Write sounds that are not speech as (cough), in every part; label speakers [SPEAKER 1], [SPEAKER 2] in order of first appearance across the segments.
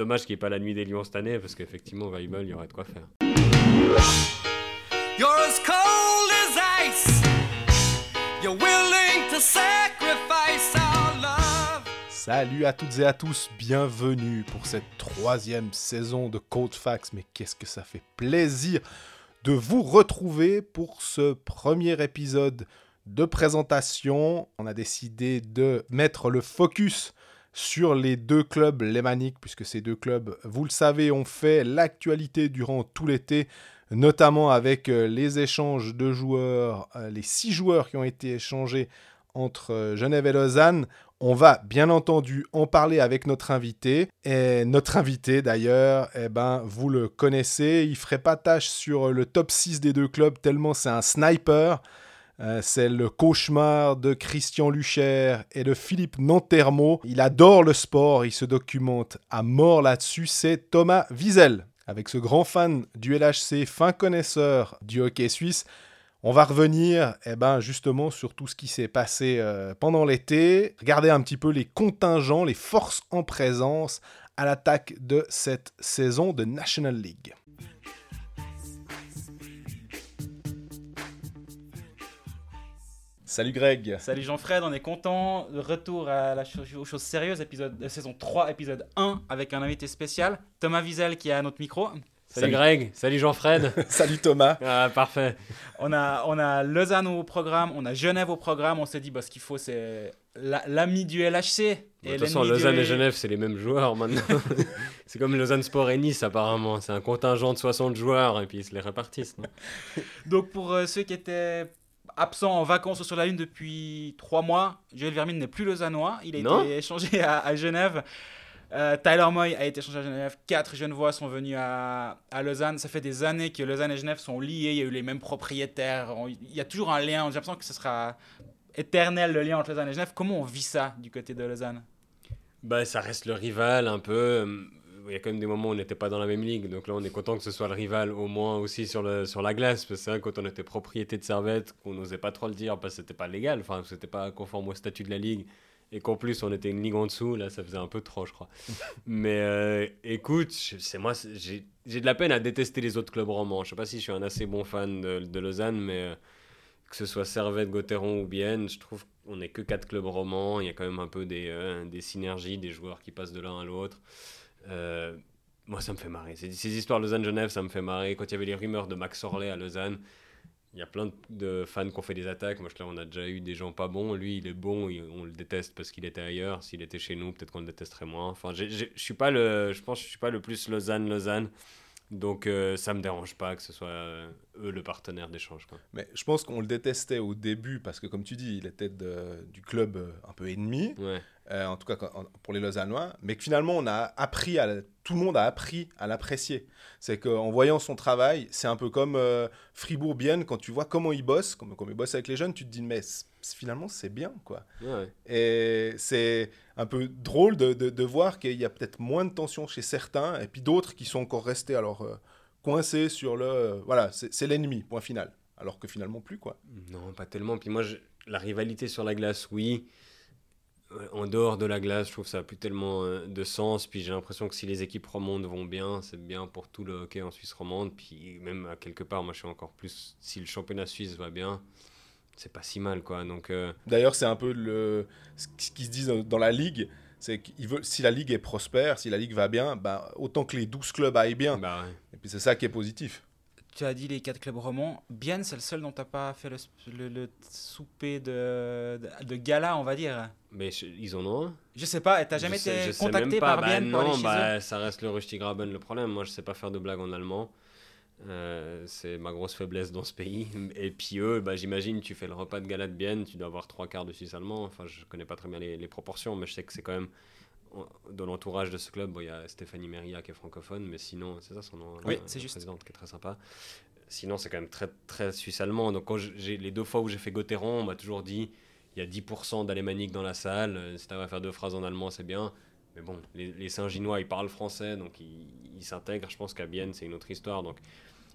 [SPEAKER 1] dommage qu'il n'y ait pas la nuit des lions cette année, parce qu'effectivement, volleyball, il y aurait de quoi faire. You're as cold as ice.
[SPEAKER 2] You're willing to sacrifice our love. Salut à toutes et à tous, bienvenue pour cette troisième saison de Cold Facts. Mais qu'est-ce que ça fait plaisir de vous retrouver pour ce premier épisode de présentation. On a décidé de mettre le focus sur les deux clubs lémaniques, puisque ces deux clubs, vous le savez, ont fait l'actualité durant tout l'été, notamment avec euh, les échanges de joueurs, euh, les six joueurs qui ont été échangés entre euh, Genève et Lausanne. On va bien entendu en parler avec notre invité. Et notre invité d'ailleurs, eh ben, vous le connaissez, il ferait pas tâche sur le top 6 des deux clubs tellement c'est un sniper. Euh, c'est le cauchemar de Christian Lucher et de Philippe Nantermo. Il adore le sport, il se documente à mort là-dessus. C'est Thomas Wiesel. Avec ce grand fan du LHC, fin connaisseur du hockey suisse, on va revenir eh ben, justement sur tout ce qui s'est passé euh, pendant l'été, regarder un petit peu les contingents, les forces en présence à l'attaque de cette saison de National League. Salut Greg.
[SPEAKER 3] Salut Jean-Fred, on est content. Retour à la aux choses sérieuses, épisode, euh, saison 3, épisode 1, avec un invité spécial, Thomas Wiesel qui est à notre micro.
[SPEAKER 1] Salut, Greg, salut Jean-Fred. (laughs)
[SPEAKER 2] salut Thomas.
[SPEAKER 1] Ah, parfait.
[SPEAKER 3] On a, on a Lausanne au programme, on a Genève au programme. On s'est dit, bah, ce qu'il faut, c'est l'ami du LHC.
[SPEAKER 1] De toute façon, Lausanne et Genève, c'est les mêmes joueurs maintenant. (laughs) c'est comme Lausanne Sport et Nice, apparemment. C'est un contingent de 60 joueurs et puis ils se les répartissent.
[SPEAKER 3] Donc, pour euh, ceux qui étaient absent en vacances sur la Lune depuis trois mois. Joël Vermine n'est plus lausannois. Il a été échangé à, Genève. Euh, Tyler Moy a été échangé à Genève. Quatre Genevois sont venus à, à, Lausanne. Ça fait des années que Lausanne et Genève sont liés. Il y a eu les mêmes propriétaires. il y a toujours un lien. J'ai l'impression que ce sera éternel le lien entre Lausanne et Genève. Comment on vit ça du côté de Lausanne?
[SPEAKER 1] Bah, Ça reste le rival un peu il y a quand même des moments où on n'était pas dans la même ligue. Donc là, on est content que ce soit le rival au moins aussi sur, le, sur la glace. Parce que quand on était propriété de Servette, qu'on n'osait pas trop le dire parce que c'était pas légal, enfin, c'était pas conforme au statut de la ligue. Et qu'en plus, on était une ligue en dessous, là, ça faisait un peu trop, je crois. (laughs) Mais euh, écoute, c'est moi, j'ai de la peine à détester les autres clubs romans. Je sais pas si je suis un assez bon fan de, de Lausanne, mais euh, que ce soit Servette, Gauthieron ou Bienne, je trouve qu'on n'est que quatre clubs romans. Il y a quand même un peu des, euh, des synergies, des joueurs qui passent de l'un à l'autre. Euh, moi, ça me fait marrer. Ces, ces histoires Lausanne-Genève, ça me fait marrer. Quand il y avait les rumeurs de Max Orley à Lausanne, il y a plein de fans qui ont fait des attaques. Moi, je, là, on a déjà eu des gens pas bons. Lui, il est bon, on le déteste parce qu'il était ailleurs. S'il était chez nous, peut-être qu'on le détesterait moins. Enfin, je suis pas le, je pense, je suis pas le plus Lausanne-Lausanne. Donc euh, ça me dérange pas que ce soit euh, eux le partenaire d'échange.
[SPEAKER 2] Mais je pense qu'on le détestait au début parce que comme tu dis, il était du club un peu ennemi. Ouais. Euh, en tout cas pour les Lausannois, mais que finalement on a appris à tout le monde a appris à l'apprécier. C'est qu'en voyant son travail, c'est un peu comme euh, Fribourg-Bienne, quand tu vois comment il bosse, comment, il bosse avec les jeunes, tu te dis mais finalement c'est bien quoi. Et c'est un peu drôle de, de, voir qu'il y a peut-être moins de tension chez certains et puis d'autres qui sont encore restés alors euh, coincés sur le voilà c'est l'ennemi point final alors que finalement plus quoi.
[SPEAKER 1] Non pas tellement puis moi la rivalité sur la glace oui en dehors de la glace, je trouve que ça n'a plus tellement euh, de sens. Puis j'ai l'impression que si les équipes romandes vont bien, c'est bien pour tout le hockey en Suisse romande. Puis même à quelque part, moi je suis encore plus. Si le championnat suisse va bien, c'est pas si mal quoi. Donc. Euh,
[SPEAKER 2] D'ailleurs, c'est un peu le ce qui se dit dans la ligue. C'est qu'il veut, si la ligue est prospère, si la ligue va bien, bah, autant que les 12 clubs aillent bien. Bah Et puis c'est ça qui est positif
[SPEAKER 3] tu as dit les quatre clubs romans. Bien, c'est le seul dont tu n'as pas fait le, le, souper de, de, gala, on va dire.
[SPEAKER 1] Mais ils en ont un
[SPEAKER 3] Je sais pas, tu n'as jamais été contacté par bah, Bien pour aller bah,
[SPEAKER 1] ça reste le Rustigraben le problème. Moi, je sais pas faire de blagues en allemand. Euh, c'est ma grosse faiblesse dans ce pays. Et puis eux, bah, j'imagine, tu fais le repas de gala de Bienne, tu dois avoir trois quarts de Suisse allemand. Enfin, je connais pas très bien les, les proportions, mais je sais que c'est quand même dans l'entourage de ce club, il y a Stéphanie Meria qui est francophone, mais sinon, c'est ça son nom
[SPEAKER 3] Oui, c'est juste.
[SPEAKER 1] présidente qui est très sympa. Sinon, c'est quand même très, très suisse-allemand. Donc, quand j'ai, les deux fois où j'ai fait Gauthieron, on m'a toujours dit il y a 10% d'alémanique dans la salle. Euh, si tu à faire deux phrases en allemand, c'est bien. Mais bon, les, les Saint-Ginois, ils parlent français, donc ils, s'intègrent. Je pense qu'à Bienne, c'est une autre histoire. Donc,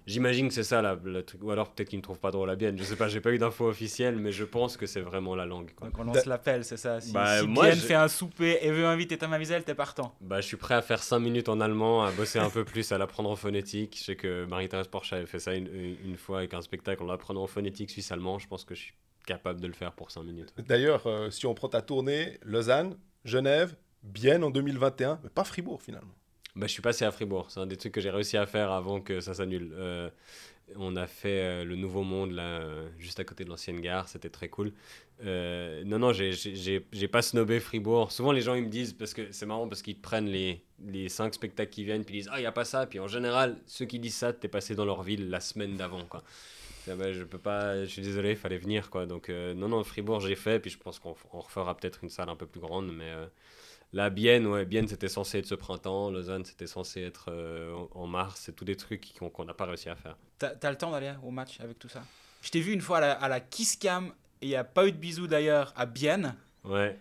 [SPEAKER 1] J'imagine que c'est ça le truc. Ou alors peut-être qu'ils ne trouvent pas drôle la Bienne. Je sais pas, j'ai pas eu d'infos officielles, mais je pense que c'est vraiment la langue. Quoi.
[SPEAKER 3] Donc on lance l'appel, c'est ça? Si, bah, Bienne fait un souper et veut inviter ta tu t'es partant.
[SPEAKER 1] Bah, je suis prêt à faire 5 minutes en allemand, à bosser un peu plus, à l'apprendre en phonétique. Je sais que Marie-Thérèse Porsche avait fait ça une, une, fois avec un spectacle en apprenant en phonétique suisse-allemand. Je pense que je suis capable de le faire pour 5 minutes.
[SPEAKER 2] D'ailleurs, euh, si on prend ta tournée, Lausanne, Genève, Bienne en 2021, mais pas Fribourg finalement.
[SPEAKER 1] Bah, je suis passé à Fribourg. C'est un des trucs que j'ai réussi à faire avant que ça s'annule. Euh, on a fait euh, le Nouveau Monde, là, euh, juste à côté de l'ancienne gare. C'était très cool. non, non, j'ai pas snobé Fribourg. Souvent, les gens, ils me disent, parce que c'est marrant, parce qu'ils prennent les, les cinq spectacles qui viennent, puis ils disent, ah, il n'y a pas ça. Puis en général, ceux qui disent ça, t'es passé dans leur ville la semaine d'avant, quoi. Bah, je peux pas, je suis désolé, il fallait venir, quoi. Donc, non, non, Fribourg, j'ai fait, puis je pense qu'on refera peut-être une salle un peu plus grande, mais la Bienne, ouais, Bienne c'était censé être ce printemps, Lausanne c'était censé être euh, en mars, c'est tous des trucs qu'on n'a pas réussi à faire.
[SPEAKER 3] T'as as le temps d'aller au match avec tout ça? Je t'ai vu une fois à la, Kiss Cam, et il n'y a pas eu de bisous d'ailleurs à Bienne.
[SPEAKER 1] Ouais.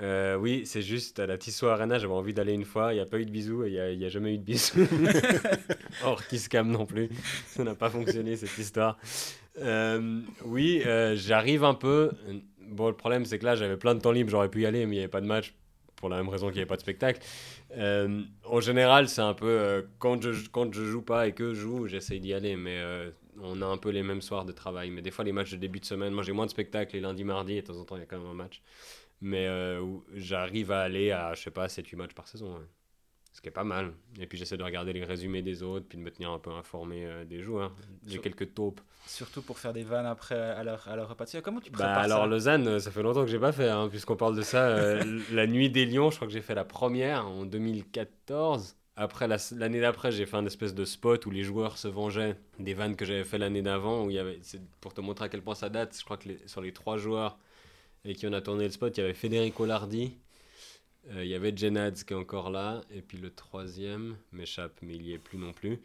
[SPEAKER 1] Euh, oui, c'est juste à la Tissot Arena, j'avais envie d'aller une fois, il n'y a pas eu de bisous et il n'y a, jamais eu de bisous. (laughs) Or, Cam non plus, ça n'a pas fonctionné cette histoire. Euh, oui, j'arrive un peu. Bon, le problème c'est que là j'avais plein de temps libre, j'aurais pu y aller, mais il n'y avait pas de match pour la même raison qu'il n'y avait pas de spectacle. Euh, en général, c'est un peu euh, quand, je, quand je joue pas et que je joue, j'essaye d'y aller, mais euh, on a un peu les mêmes soirs de travail. Mais des fois, les matchs de début de semaine, moi j'ai moins de spectacles les lundis, mardis, et de temps en temps, il y a quand même un match. Mais j'arrive à aller à, je sais pas, 7-8 matchs par saison ce qui est pas mal. Et puis j'essaie de regarder les résumés des autres, puis de me tenir un peu informé euh, des joueurs. J'ai quelques taupes.
[SPEAKER 3] Surtout pour faire des vannes après à leur, à leur repas. Comment tu prépares
[SPEAKER 1] bah, Alors Lausanne, euh, ça fait longtemps que j'ai pas fait, hein, puisqu'on parle de ça. Euh, (laughs) la nuit des Lions, je crois que j'ai fait la première en 2014. Après, l'année d'après, j'ai fait un espèce de spot où les joueurs se vengeaient des vannes que j'avais fait l'année d'avant. Où il y avait, pour te montrer à quel point ça date, je crois que sur les trois joueurs avec qui on a tourné le spot, il y avait Federico Lardi, euh, il y avait Jenadz qui est encore là, et puis le troisième m'échappe, mais il n'y est plus non plus.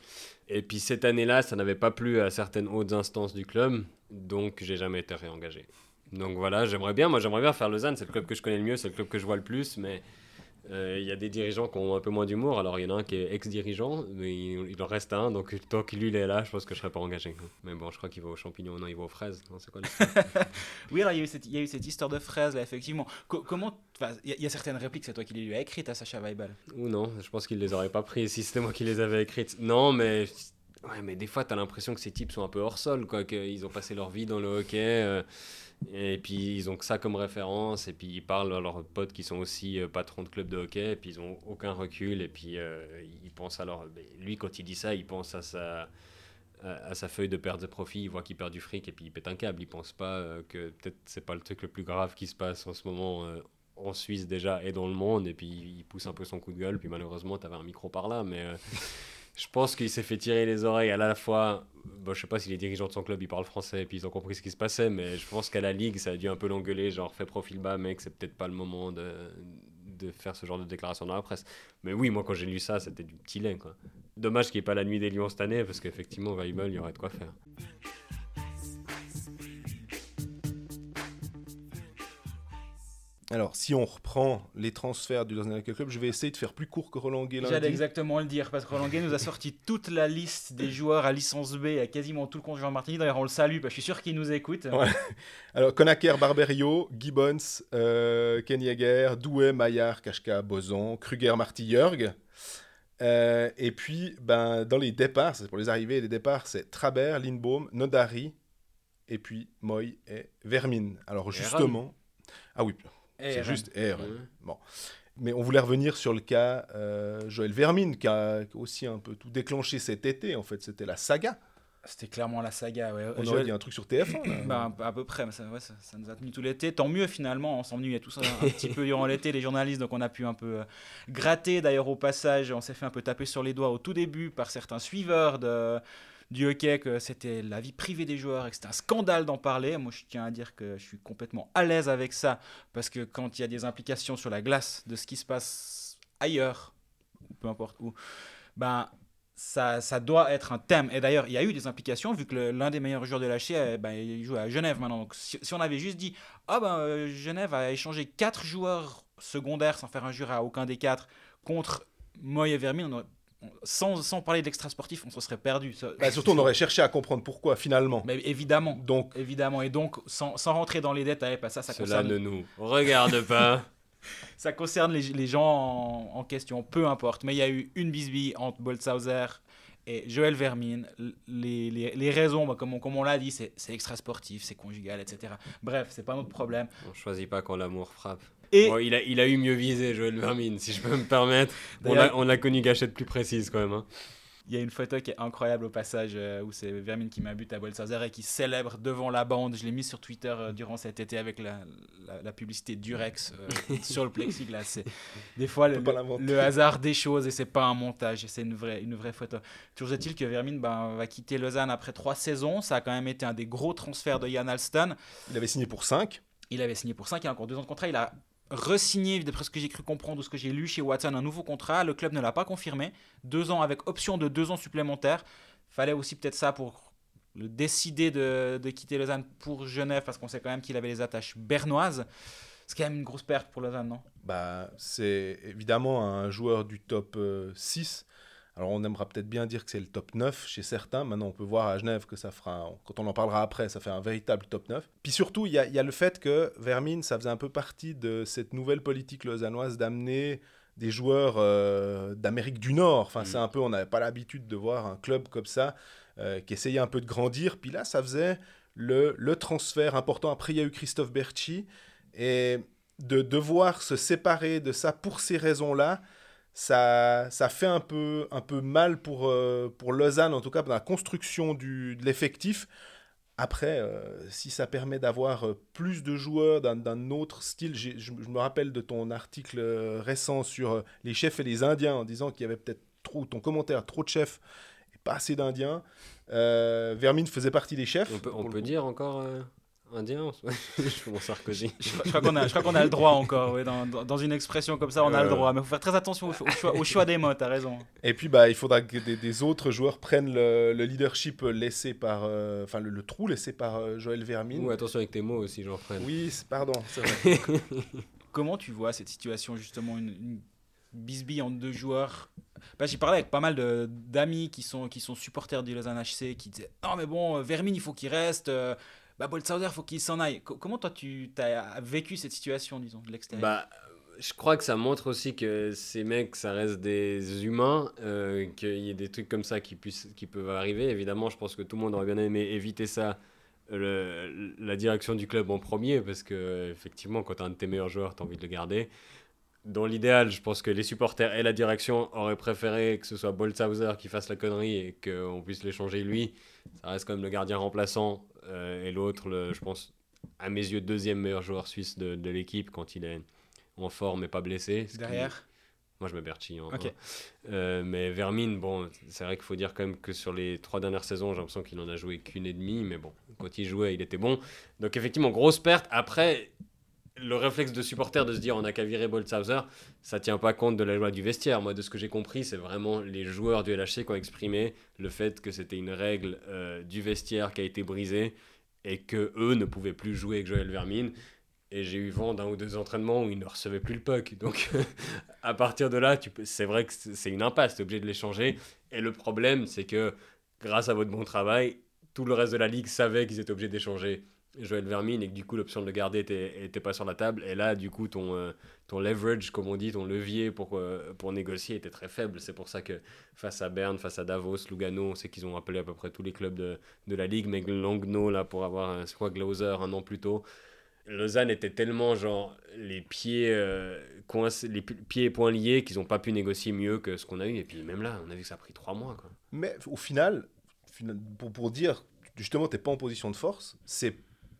[SPEAKER 1] Et puis cette année-là, ça n'avait pas plu à certaines hautes instances du club, donc j'ai jamais été réengagé. Donc voilà, j'aimerais bien, moi j'aimerais bien faire Lausanne, c'est le club que je connais le mieux, c'est le club que je vois le plus, mais euh, il y a des dirigeants qui ont un peu moins d'humour. Alors, il y en a un qui est ex-dirigeant, mais il, en reste un. Donc, tant que lui, est là, je pense que je ne serais pas engagé. Mais bon, je crois qu'il va aux champignons, non, il va aux fraises. c'est quoi (laughs)
[SPEAKER 3] Oui, alors, il y, a eu cette, il y a eu cette histoire de fraises, là, effectivement. comment. Il y, a certaines répliques, c'est toi qui les lui as écrites à Sacha Weibel.
[SPEAKER 1] Ou non, je pense qu'il ne les aurait pas prises si c'était moi qui les avais écrites. Non, mais. Ouais, mais des fois, tu as l'impression que ces types sont un peu hors sol, quoi, qu'ils ont passé leur vie dans le hockey. Euh, et puis ils ont que ça comme référence, et puis ils parlent à leurs potes qui sont aussi euh, patrons de club de hockey, et puis ils ont aucun recul, et puis euh, ils pensent alors, lui quand il dit ça, il pense à sa, à, sa feuille de perte de profit, il voit qu'il perd du fric, et puis il pète un câble, il pense pas euh, que peut-être c'est pas le truc le plus grave qui se passe en ce moment en Suisse déjà et dans le monde, et puis il pousse un peu son coup de gueule, puis malheureusement tu avais un micro par là, mais je pense qu'il s'est fait tirer les oreilles à la fois. Bon, je sais pas si les dirigeants de son club ils parlent français et puis ils ont compris ce qui se passait, mais je pense qu'à la ligue ça a dû un peu l'engueuler, genre fais profil bas, mec, c'est peut-être pas le moment de, de faire ce genre de déclaration dans la presse. Mais oui, moi quand j'ai lu ça, c'était du petit lait quoi. Dommage qu'il n'y ait pas la nuit des Lions cette année parce qu'effectivement, Weibel, il y aurait de quoi faire.
[SPEAKER 2] Alors, si on reprend les transferts du Lausanne Club, je vais essayer de faire plus court que Roland Gay
[SPEAKER 3] J'allais exactement le dire, parce que Roland nous a sorti toute la liste des joueurs à licence B, à quasiment tout le compte Jean Martini. D'ailleurs, on le salue, parce que je suis sûr qu'il nous écoute. (laughs)
[SPEAKER 2] Alors, Konaker, Barberio, Gibbons, euh, Ken Douai, Maillard, Kashka, Boson, Kruger, Marty, Jörg. Euh, et puis, ben, dans les départs, c'est pour les arrivées et les départs, c'est Trabert, Lindbaum, Nodari, et puis Moy et Vermine. Alors, justement. Ah oui, c'est juste R. Bon. Mais on voulait revenir sur le cas euh, Joël Vermine, qui a aussi un peu tout déclenché cet été. En fait, c'était la saga.
[SPEAKER 3] C'était clairement la saga. Ouais.
[SPEAKER 2] On aurait dit un truc sur TF1. (clears throat)
[SPEAKER 3] Bah, à peu près, mais ça, ouais, ça, nous a tenu tout l'été. Tant mieux finalement, on s'ennuyait tous un, un petit peu durant l'été, les journalistes, donc on a pu un peu euh, gratter. D'ailleurs, au passage, on s'est fait un peu taper sur les doigts au tout début par certains suiveurs de du hockey, que c'était la vie privée des joueurs et que c'était un scandale d'en parler. Moi, je tiens à dire que je suis complètement à l'aise avec ça parce que quand il y a des implications sur la glace de ce qui se passe ailleurs, peu importe où, ben, ça, ça, doit être un thème. Et d'ailleurs, il y a eu des implications, vu que l'un des meilleurs joueurs de la eh ben, il joue à Genève maintenant. Donc, si, on avait juste dit, ah ben, euh, Genève a échangé quatre joueurs secondaires sans faire jeu à aucun des quatre contre Moy et Vermin, sans, sans parler d'extra sportif, on se serait perdu.
[SPEAKER 2] Bah, surtout, on aurait cherché à comprendre pourquoi finalement.
[SPEAKER 3] Mais évidemment. Donc, évidemment. Et donc, sans, sans rentrer dans les détails, pas ça, ça
[SPEAKER 1] Cela ne nous regarde (laughs) pas.
[SPEAKER 3] ça concerne les, les gens en, en, question, peu importe. Mais il y a eu une bisbille entre Boltzhauser et Joël Vermine, les, les, les raisons, bah, comme on, comme on l'a dit, c'est extra sportif, c'est conjugal, etc. Bref, c'est pas notre problème.
[SPEAKER 1] On choisit pas quand l'amour frappe. Et il, a, il a eu mieux visé, Joël Vermine, si je peux me permettre. On a, on a connu gâchette plus précise quand même. Hein.
[SPEAKER 3] Il y a une photo qui est incroyable au passage euh, où c'est Vermine qui m'abute à Bolsazer et qui célèbre devant la bande. Je l'ai mis sur Twitter euh, durant cet été avec la, la, publicité Durex euh, (laughs) sur le plexiglas. Des fois, le, le, hasard des choses et c'est pas un montage, c'est une vraie, une vraie photo. Toujours est-il que Vermine ben, va quitter Lausanne après trois saisons. Ça a quand même été un des gros transferts de Jan Alston.
[SPEAKER 2] Il avait signé pour 5.
[SPEAKER 3] Il avait signé pour 5, il a encore deux ans de contrat. Il a re-signé, d'après ce que j'ai cru comprendre ou ce que j'ai lu chez Watson, un nouveau contrat. Le club ne l'a pas confirmé. Deux ans avec option de deux ans supplémentaires. Fallait aussi peut-être ça pour le décider de, quitter Lausanne pour Genève, parce qu'on sait quand même qu'il avait les attaches bernoises. C'est quand même une grosse perte pour Lausanne, non?
[SPEAKER 2] Bah, C'est évidemment un joueur du top 6 euh, alors on aimera peut-être bien dire que c'est le top 9 chez certains. Maintenant, on peut voir à Genève que ça fera, quand on en parlera après, ça fait un véritable top 9. Puis surtout, il y, a, le fait que Vermine, ça faisait un peu partie de cette nouvelle politique lausannoise d'amener des joueurs euh, d'Amérique du Nord. Enfin, c'est mm. un peu, on n'avait pas l'habitude de voir un club comme ça euh, qui essayait un peu de grandir. Puis là, ça faisait le, le transfert important. Après, il y a eu Christophe Berchi. Et de devoir se séparer de ça pour ces raisons-là, ça, ça fait un peu, un peu mal pour, euh, pour Lausanne, en tout cas dans la construction du, de l'effectif. Après, euh, si ça permet d'avoir euh, plus de joueurs d'un autre style, je, je, me rappelle de ton article récent sur les chefs et les Indiens, en disant qu'il y avait peut-être trop, ton commentaire, trop de chefs et pas assez d'Indiens. Vermine faisait partie des chefs.
[SPEAKER 1] On peut, on peut dire encore Indien (laughs) Je commence Sarkozy.
[SPEAKER 3] Je, je crois qu'on a, a, le droit encore, dans, dans, une expression comme ça, on a le droit. Mais il faut faire très attention au, choix, au choix, des mots, t'as raison.
[SPEAKER 2] Et puis, bah, il faudra que des, autres joueurs prennent le, leadership laissé par. Euh, enfin, le, trou laissé par euh, Joël Vermine.
[SPEAKER 1] Ou attention avec tes mots aussi, j'en freine.
[SPEAKER 2] Oui, pardon. (laughs)
[SPEAKER 3] Comment tu vois cette situation, justement, une, une bisbille entre deux joueurs? Bah, J'ai parlé avec pas mal d'amis qui sont, qui sont supporters du Lausanne HC qui disaient Non, mais bon, Vermine, il faut qu'il reste. Bah, Boltzhauser, faut qu'il s'en aille. comment toi, tu as vécu cette situation, disons, de l'extérieur?
[SPEAKER 1] Bah, je crois que ça montre aussi que ces mecs, ça reste des humains, euh, qu'il y ait des trucs comme ça qui, puissent, qui peuvent arriver. Évidemment, je pense que tout le monde aurait bien aimé éviter ça, la direction du club en premier, parce que effectivement, quand tu as un de tes meilleurs joueurs, tu as envie de le garder. Dans l'idéal, je pense que les supporters et la direction auraient préféré que ce soit Boltzhauser qui fasse la connerie et qu'on puisse l'échanger lui. Ça reste comme le gardien remplaçant et l'autre, je pense, à mes yeux, deuxième meilleur joueur suisse de, de l'équipe quand il est en forme et pas blessé.
[SPEAKER 3] Derrière
[SPEAKER 1] Moi, je me Berchi. En, euh, mais Vermine, bon, c'est vrai qu'il faut dire quand même que sur les trois dernières saisons, j'ai l'impression qu'il en a joué qu'une et demie. Mais bon, quand il jouait, il était bon. Donc, effectivement, grosse perte. Après, le réflexe de supporter de se dire on a qu'à virer Boltzhauser, ça tient pas compte de la loi du vestiaire. Moi, de ce que j'ai compris, c'est vraiment les joueurs du LHC qui ont exprimé le fait que c'était une règle euh, du vestiaire qui a été brisée et que eux ne pouvaient plus jouer avec Joël Vermine. Et j'ai eu vent d'un ou deux entraînements où ils ne recevaient plus le puck. Donc, (laughs) à partir de là, c'est vrai que c'est une impasse, tu es obligé de l'échanger. Et le problème, c'est que grâce à votre bon travail, tout le reste de la ligue savait qu'ils étaient obligés d'échanger Joël Vermine et que du coup l'option de le garder était, pas sur la table. Et là, du coup, ton, euh, ton leverage, comme on dit, ton levier pour, euh, pour négocier était très faible. C'est pour ça que face à Berne, face à Davos, Lugano, on sait qu'ils ont appelé à peu près tous les clubs de, de la ligue, mais Langno, là, pour avoir, c'est quoi, Glauser un an plus tôt. Lausanne était tellement genre les pieds euh, les pieds et poings liés qu'ils n'ont pas pu négocier mieux que ce qu'on a eu. Et puis même là, on a vu que ça a pris trois mois. Quoi.
[SPEAKER 2] Mais au final, pour, pour dire justement, tu n'es pas en position de force, c'est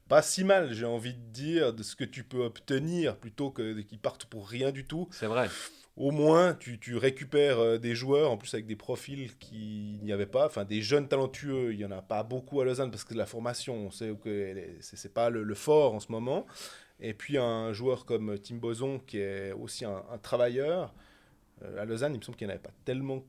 [SPEAKER 2] pas si mal, j'ai envie de dire, de ce que tu peux obtenir plutôt que qu'ils partent pour rien du tout.
[SPEAKER 1] C'est vrai.
[SPEAKER 2] Au moins, tu, tu récupères euh, des joueurs, en plus avec des profils qu'il n'y avait pas, enfin des jeunes talentueux, il n'y en a pas beaucoup à Lausanne parce que la formation, on sait que c'est pas le, fort en ce moment. Et puis un joueur comme Tim Boson qui est aussi un, travailleur. Euh, à Lausanne, il me semble qu'il n'y en avait pas tellement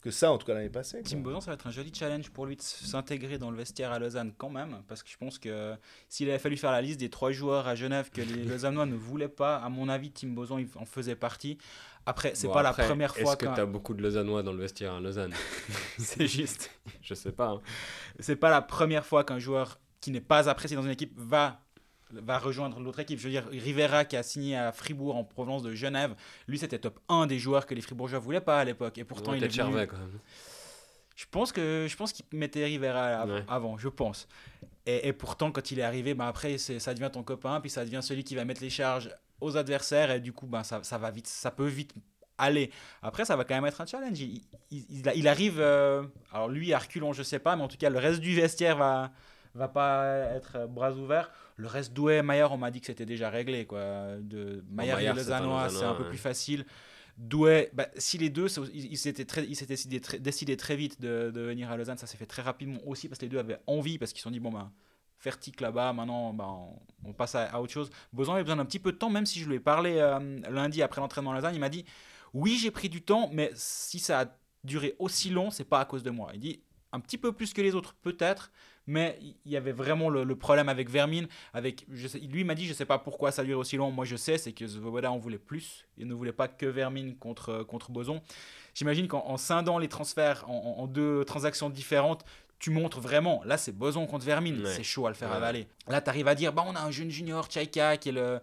[SPEAKER 2] que ça, en tout cas l'année passée.
[SPEAKER 3] Tim Boson, ça va être un joli challenge pour lui de s'intégrer dans le vestiaire à Lausanne quand même, parce que je pense que s'il avait fallu faire la liste des trois joueurs à Genève que les (laughs) Lausannois ne voulaient pas, à mon avis, Tim Boson en faisait partie. Après, c'est pas la première fois.
[SPEAKER 1] Est-ce que tu as beaucoup de Lausannois dans le vestiaire à Lausanne? (laughs)
[SPEAKER 3] C'est juste.
[SPEAKER 1] Je sais pas. Hein.
[SPEAKER 3] C'est pas la première fois qu'un joueur qui n'est pas apprécié dans une équipe va va rejoindre l'autre équipe. Je veux dire, Rivera qui a signé à Fribourg en provenance de Genève, lui c'était top 1 des joueurs que les Fribourgeois voulaient pas à l'époque. Et pourtant, il est venu... quand même. Je pense que je pense qu'il mettait Rivera avant, je pense. Et, pourtant, quand il est arrivé, ben après, ça devient ton copain, puis ça devient celui qui va mettre les charges aux adversaires, et du coup, ben ça, ça va vite, ça peut vite aller. Après, ça va quand même être un challenge. Il, il, arrive, euh, alors lui, à reculons, je sais pas, mais en tout cas, le reste du vestiaire va, va pas être bras ouverts. Le reste Douai, Maillard, on m'a dit que c'était déjà réglé. Quoi. De Maillard et c'est un peu plus facile. Douai, bah, si les deux, ils s'étaient décidé, décidé, très vite de, venir à Lausanne, ça s'est fait très rapidement aussi parce que les deux avaient envie, parce qu'ils se sont dit, bon, ben, faire tic là-bas, maintenant, ben, on, passe à, autre chose. Boson avait besoin d'un petit peu de temps, même si je lui ai parlé euh, lundi après l'entraînement à Lausanne, il m'a dit, oui, j'ai pris du temps, mais si ça a duré aussi long, c'est pas à cause de moi. Il dit, un petit peu plus que les autres, peut-être, mais il y avait vraiment le, problème avec Vermin. Avec, je sais, lui m'a dit, je sais pas pourquoi ça dure aussi long. Moi, je sais, c'est que Svoboda en voulait plus. Il ne voulait pas que Vermin contre, contre Boson. J'imagine qu'en scindant les transferts en, deux transactions différentes, tu montres vraiment. Là, c'est Boson contre Vermin. C'est chaud à le faire avaler. Là, tu arrives à dire, bah, on a un jeune junior, Chaika, qui est le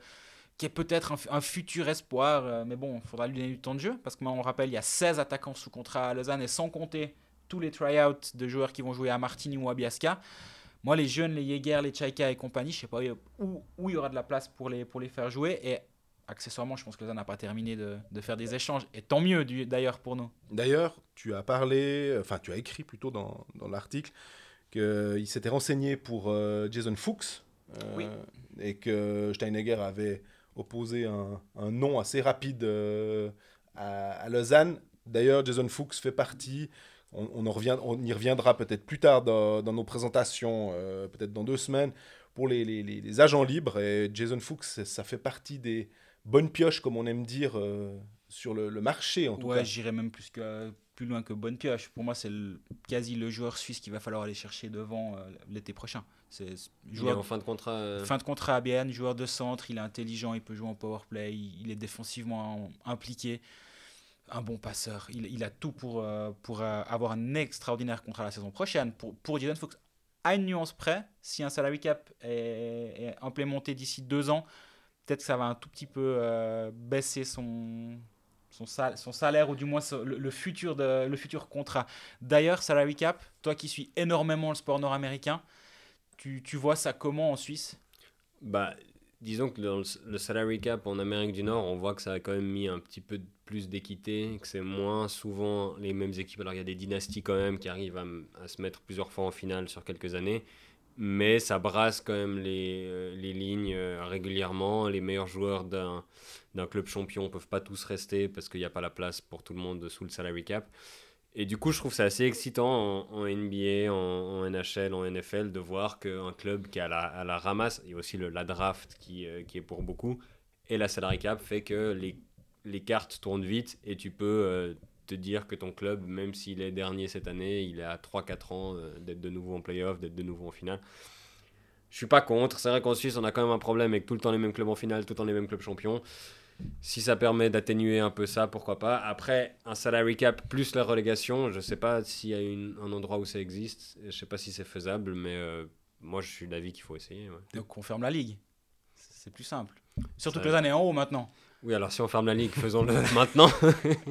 [SPEAKER 3] qui est peut-être un, futur espoir, euh, mais bon, il faudra lui donner du temps de jeu, parce que on rappelle, il y a 16 attaquants sous contrat à Lausanne, et sans compter tous les tryouts de joueurs qui vont jouer à Martini ou à Biasca. Moi, les jeunes, les Jäger, les Chaika et compagnie, je sais pas où, où il y aura de la place pour les, pour les faire jouer. Et accessoirement, je pense que ça n'a pas terminé de, de, faire des échanges. Et tant mieux d'ailleurs pour nous.
[SPEAKER 2] D'ailleurs, tu as parlé, enfin tu as écrit plutôt dans, dans l'article qu'il s'était renseigné pour euh, Jason Fuchs. Euh, et que Steinegger avait opposé un, un nom assez rapide euh, à, à, Lausanne. D'ailleurs, Jason Fuchs fait partie on, en revient, on y reviendra peut-être plus tard dans, nos présentations, euh, peut-être dans deux semaines, pour les, agents libres. Et Jason Fuchs, ça fait partie des bonnes pioches, comme on aime dire, euh, sur le, marché en tout
[SPEAKER 3] ouais, j'irais même plus, que, plus loin que bonne pioche. Pour moi, c'est quasi le joueur suisse qu'il va falloir aller chercher devant euh, l'été prochain. C'est
[SPEAKER 1] joueur en fin de contrat.
[SPEAKER 3] Fin de contrat à BN, joueur de centre, il est intelligent, il peut jouer en power play, il est défensivement impliqué un bon passeur. Il, a tout pour, euh, pour euh, avoir un extraordinaire contrat la saison prochaine. Pour, pour Jaden Fox, à une nuance près, si un salary cap est, implémenté d'ici deux ans, peut-être que ça va un tout petit peu euh, baisser son, son, salaire ou du moins le, futur de, le futur contrat. D'ailleurs, salary cap, toi qui suis énormément le sport nord-américain, tu, tu vois ça comment en Suisse?
[SPEAKER 1] Bah, disons que dans le, salary cap en Amérique du Nord, on voit que ça a quand même mis un petit peu plus d'équité, que c'est moins souvent les mêmes équipes. Alors il y a des dynasties quand même qui arrivent à, se mettre plusieurs fois en finale sur quelques années, mais ça brasse quand même les, euh, les lignes euh, régulièrement. Les meilleurs joueurs d'un club champion ne peuvent pas tous rester parce qu'il n'y a pas la place pour tout le monde sous le salary cap. Et du coup, je trouve ça assez excitant en, NBA, en, NHL, en NFL, de voir qu'un club qui a la, à la ramasse, et aussi le, la draft qui, euh, qui est pour beaucoup, et la salary cap fait que les, cartes tournent vite et tu peux euh, te dire que ton club, même s'il est dernier cette année, il à 3-4 ans euh, d'être de nouveau en playoff, d'être de nouveau en finale. Je suis pas contre. C'est vrai qu'en Suisse, on a quand même un problème avec tout le temps les mêmes clubs en finale, tout le temps les mêmes clubs champions. Si ça permet d'atténuer un peu ça, pourquoi pas. Après, un salary cap plus la relégation, je ne sais pas s'il y a un endroit où ça existe. Je ne sais pas si c'est faisable, mais euh, moi, je suis d'avis qu'il faut essayer.
[SPEAKER 3] Donc, on ferme la ligue. C'est plus simple. Surtout que les années en haut maintenant.
[SPEAKER 1] Oui, alors si on ferme la ligue, faisons-le (laughs) maintenant.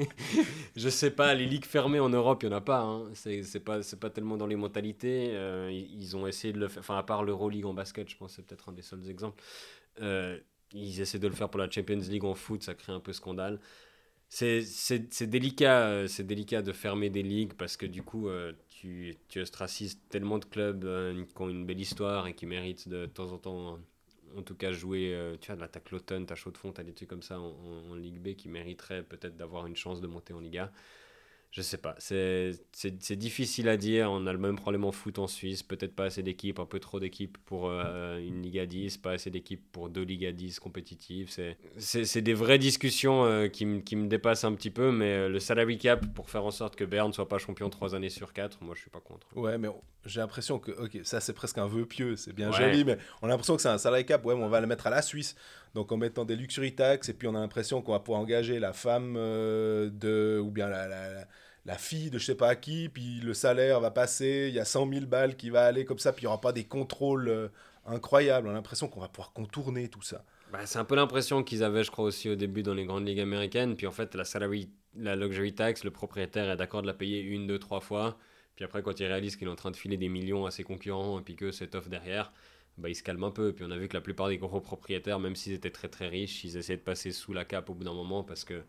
[SPEAKER 1] (laughs) je sais pas, les ligues fermées en Europe, il n'y en a pas. Hein. C'est pas, pas tellement dans les mentalités. Euh, ils ont essayé de le faire, enfin, à part l'Euroleague en basket, je pense que c'est peut-être un des seuls exemples. Euh, ils essaient de le faire pour la Champions League en foot, ça crée un peu scandale. C'est délicat, euh, délicat de fermer des ligues parce que du coup, euh, tu, tu ostracises tellement de clubs euh, qui ont une belle histoire et qui méritent de, temps en temps, en tout cas, jouer. tu vois, là, t'as Cloton, t'as Chaux-de-Fonds, t'as des trucs comme ça en, en Ligue B qui mériteraient peut-être d'avoir une chance de monter en Liga je sais pas, c'est difficile à dire. On a le même problème en foot en Suisse. Peut-être pas assez d'équipes, un peu trop d'équipes pour euh, une Liga 10, pas assez d'équipes pour deux Liga 10 compétitives. C'est des vraies discussions euh, qui, qui, me dépassent un petit peu, mais euh, le salary cap pour faire en sorte que Berne ne soit pas champion trois années sur quatre, moi je suis pas contre.
[SPEAKER 2] Ouais, mais j'ai l'impression que, ok, ça c'est presque un vœu pieux, c'est bien joli, mais on a l'impression que c'est un salary cap, ouais, on va le mettre à la Suisse. Donc en mettant des luxury tax, et puis on a l'impression qu'on va pouvoir engager la femme euh, de, ou bien la, la, fille de je sais pas qui, puis le salaire va passer, il y a 100 000 balles qui va aller comme ça, puis il n'y aura pas des contrôles euh, incroyables. On a l'impression qu'on va pouvoir contourner tout ça.
[SPEAKER 1] Bah, c'est un peu l'impression qu'ils avaient, je crois, aussi au début dans les grandes ligues américaines. Puis en fait, la salary, la luxury tax, le propriétaire est d'accord de la payer une, deux, trois fois. Puis après, quand il réalise qu'il est en train de filer des millions à ses concurrents et puis que c'est off derrière, bah, il se calme un peu. Puis on a vu que la plupart des gros propriétaires, même s'ils étaient très très riches, ils essayaient de passer sous la cape au bout d'un moment parce que,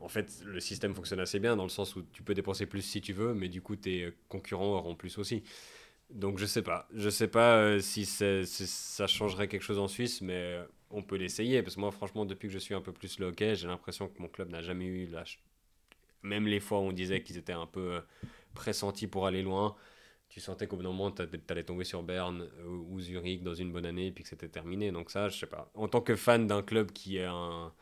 [SPEAKER 1] en fait, le système fonctionne assez bien dans le sens où tu peux dépenser plus si tu veux, mais du coup, tes concurrents auront plus aussi. Donc je sais pas. Je sais pas euh, si, ça changerait quelque chose en Suisse, mais on peut l'essayer. Parce que moi, franchement, depuis que je suis un peu plus le hockey, j'ai l'impression que mon club n'a jamais eu la... Même les fois où on disait qu'ils étaient un peu euh, pressentis pour aller loin, tu sentais qu'au bout d'un moment, tu allais tomber sur Berne euh, ou Zurich dans une bonne année et puis que c'était terminé. Donc ça, je sais pas. En tant que fan d'un club qui est un,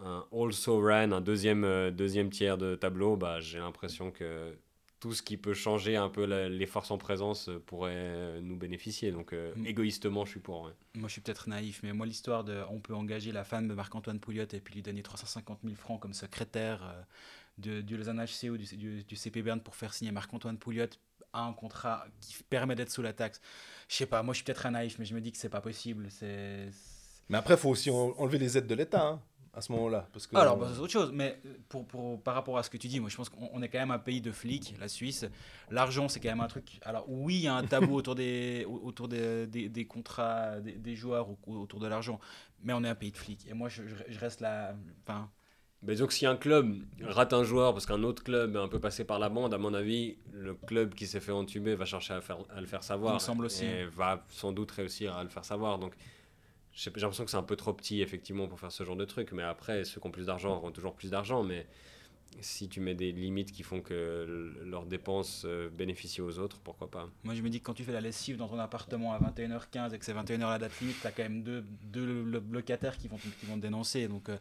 [SPEAKER 1] un also ran, un deuxième, euh, deuxième tiers de tableau, bah, j'ai l'impression que tout ce qui peut changer un peu les forces en présence euh, pourrait nous bénéficier. Donc mm. égoïstement, je suis pour.
[SPEAKER 3] Moi, je suis peut-être naïf, mais moi, l'histoire de on peut engager la femme de Marc-Antoine Pouliot et puis lui donner 350 000 francs comme secrétaire de, du Lausanne HC ou du, du, du CP Berne pour faire signer Marc-Antoine Pouliot un contrat qui permet d'être sous la taxe. Je sais pas, moi je suis peut-être un naïf, mais je me dis que c'est pas possible. C'est...
[SPEAKER 2] Mais après, il faut aussi enlever les aides de l'État. Hein, à ce moment-là. Parce que,
[SPEAKER 3] Alors, bah, c'est autre chose, mais pour, pour, par rapport à ce que tu dis, moi je pense qu'on est quand même un pays de flics, la Suisse. L'argent, c'est quand même un truc. Alors, oui, il y a un tabou autour des, autour des, des, contrats des, des, joueurs, autour de l'argent, mais on est un pays de flics. Et moi, je, je reste là. Enfin,
[SPEAKER 1] mais disons que si un club rate un joueur parce qu'un autre club est un peu passé par la bande, à mon avis, le club qui s'est fait entuber va chercher à, faire, à le faire savoir. Il me
[SPEAKER 3] semble aussi.
[SPEAKER 1] Et va sans doute réussir à le faire savoir. Donc j'ai l'impression que c'est un peu trop petit, effectivement, pour faire ce genre de truc. Mais après, ceux qui ont plus d'argent auront toujours plus d'argent. Mais si tu mets des limites qui font que leurs dépenses euh, bénéficient aux autres, pourquoi pas?
[SPEAKER 3] Moi, je me dis que quand tu fais la lessive dans ton appartement à 21h15 et que c'est 21h la date limite, tu as quand même deux, deux locataires qui vont, qui vont te dénoncer. Donc, euh,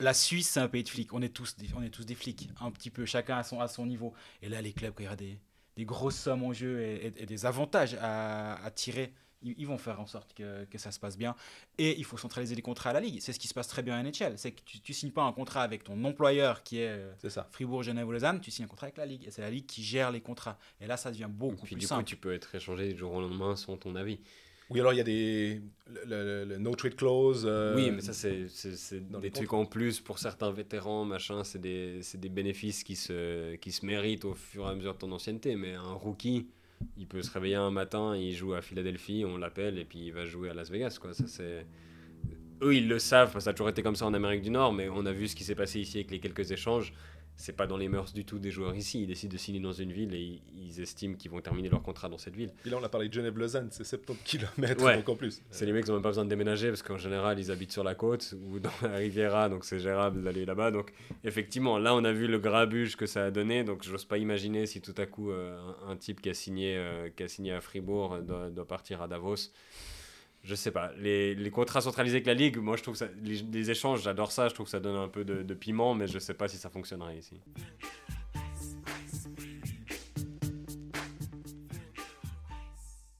[SPEAKER 3] la Suisse, c'est un pays de flics. On est tous des, on est tous des flics, un petit peu, chacun à son, à son niveau. Et là, les clubs, a des, des grosses sommes en jeu et, des avantages à, tirer, ils, vont faire en sorte que, que, ça se passe bien. Et il faut centraliser les contrats à la Ligue. C'est ce qui se passe très bien à NHL. C'est que tu, ne signes pas un contrat avec ton employeur qui est, ça. Fribourg, Genève ou Lausanne, tu signes un contrat avec la Ligue. Et c'est la Ligue qui gère les contrats. Et là, ça devient beaucoup plus simple.
[SPEAKER 1] tu peux être échangé du jour au lendemain sans ton avis.
[SPEAKER 2] Oui, alors il y a des. Le, no trade clause. Euh,
[SPEAKER 1] oui, mais ça, c'est des trucs en plus pour certains vétérans, machin. C'est des, des, bénéfices qui se, qui se méritent au fur et à mesure de ton ancienneté. Mais un rookie, il peut se réveiller un matin, il joue à Philadelphie, on l'appelle, et puis il va jouer à Las Vegas. Quoi. Ça, c'est. Eux, ils le savent, ça a toujours été comme ça en Amérique du Nord, mais on a vu ce qui s'est passé ici avec les quelques échanges c'est pas dans les mœurs du tout des joueurs ici. Ils décident de signer dans une ville et ils, estiment qu'ils vont terminer leur contrat dans cette ville.
[SPEAKER 2] Et là, on a parlé de Genève-Lausanne, c'est 70 km ouais. donc en plus.
[SPEAKER 1] C'est les mecs qui n'ont même pas besoin de déménager parce qu'en général, ils habitent sur la côte ou dans la Riviera, donc c'est gérable d'aller là-bas. Donc effectivement, là, on a vu le grabuge que ça a donné. Donc j'ose pas imaginer si tout à coup euh, un, type qui a signé, euh, qui a signé à Fribourg euh, doit partir à Davos je sais pas, les, les, contrats centralisés avec la Ligue, moi je trouve ça, les, échanges, j'adore ça, je trouve que ça donne un peu de, piment, mais je sais pas si ça fonctionnerait ici.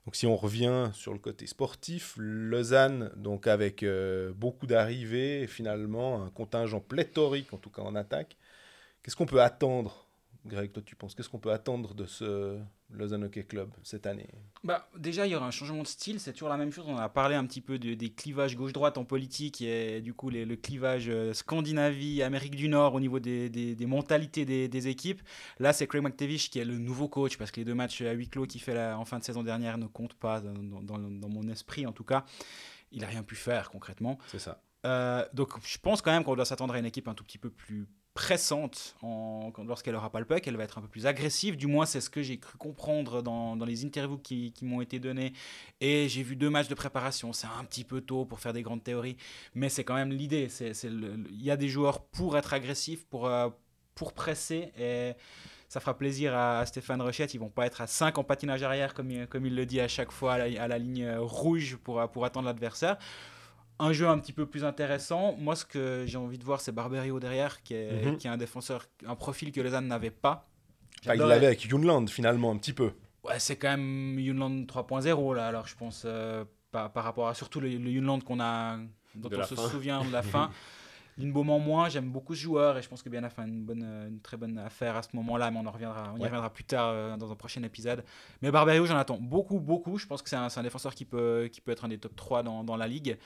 [SPEAKER 2] Donc si on revient sur le côté sportif, Lausanne, donc avec euh, beaucoup d'arrivées, finalement un contingent pléthorique, en tout cas en attaque, qu'est-ce qu'on peut attendre? Greg, toi tu penses, qu'est-ce qu'on peut attendre de ce Lausanne Hockey Club cette année
[SPEAKER 3] bah, Déjà, il y aura un changement de style, c'est toujours la même chose. On a parlé un petit peu des clivages gauche-droite en politique et du coup le clivage euh, Scandinavie, Amérique du Nord au niveau des, des, mentalités des, des, équipes. Là, c'est Craig McTavish qui est le nouveau coach parce que les deux matchs à huis clos qu'il fait en fin de saison dernière ne comptent pas dans, dans, dans mon esprit en tout cas. Il n'a rien pu faire concrètement.
[SPEAKER 2] C'est ça.
[SPEAKER 3] Euh, donc je pense quand même qu'on doit s'attendre à une équipe un tout petit peu plus pressante lorsqu'elle aura pas le puck, elle va être un peu plus agressive, du moins c'est ce que j'ai cru comprendre dans, les interviews qui, m'ont été données, et j'ai vu deux matchs de préparation, c'est un petit peu tôt pour faire des grandes théories, mais c'est quand même l'idée, il y a des joueurs pour être agressifs, pour, euh, presser, et ça fera plaisir à, Stéphane Rochette, ils vont pas être à 5 en patinage arrière comme, il le dit à chaque fois à la, ligne rouge pour attendre l'adversaire un jeu un petit peu plus intéressant. Moi, ce que j'ai envie de voir, c'est Barberio derrière, qui est, mhm. qui est un défenseur, un profil que Lausanne n'avait pas.
[SPEAKER 2] il l'avait avec Yunland, finalement, un petit peu.
[SPEAKER 3] Ouais, c'est quand même Yunland 3.0, là, alors je pense, euh, par, par, rapport à surtout le, Yunland qu'on a, dont on se souvient de la fin. (laughs) Lindbaum moins, j'aime beaucoup ce joueur et je pense que Bien a fait une, bonne, une très bonne affaire à ce moment-là, mais on, en reviendra, on y reviendra plus tard euh, dans un prochain épisode. Mais Barberio, j'en attends beaucoup, beaucoup. Je pense que c'est un, un, défenseur qui peut, qui peut être un des top 3 dans, dans la ligue.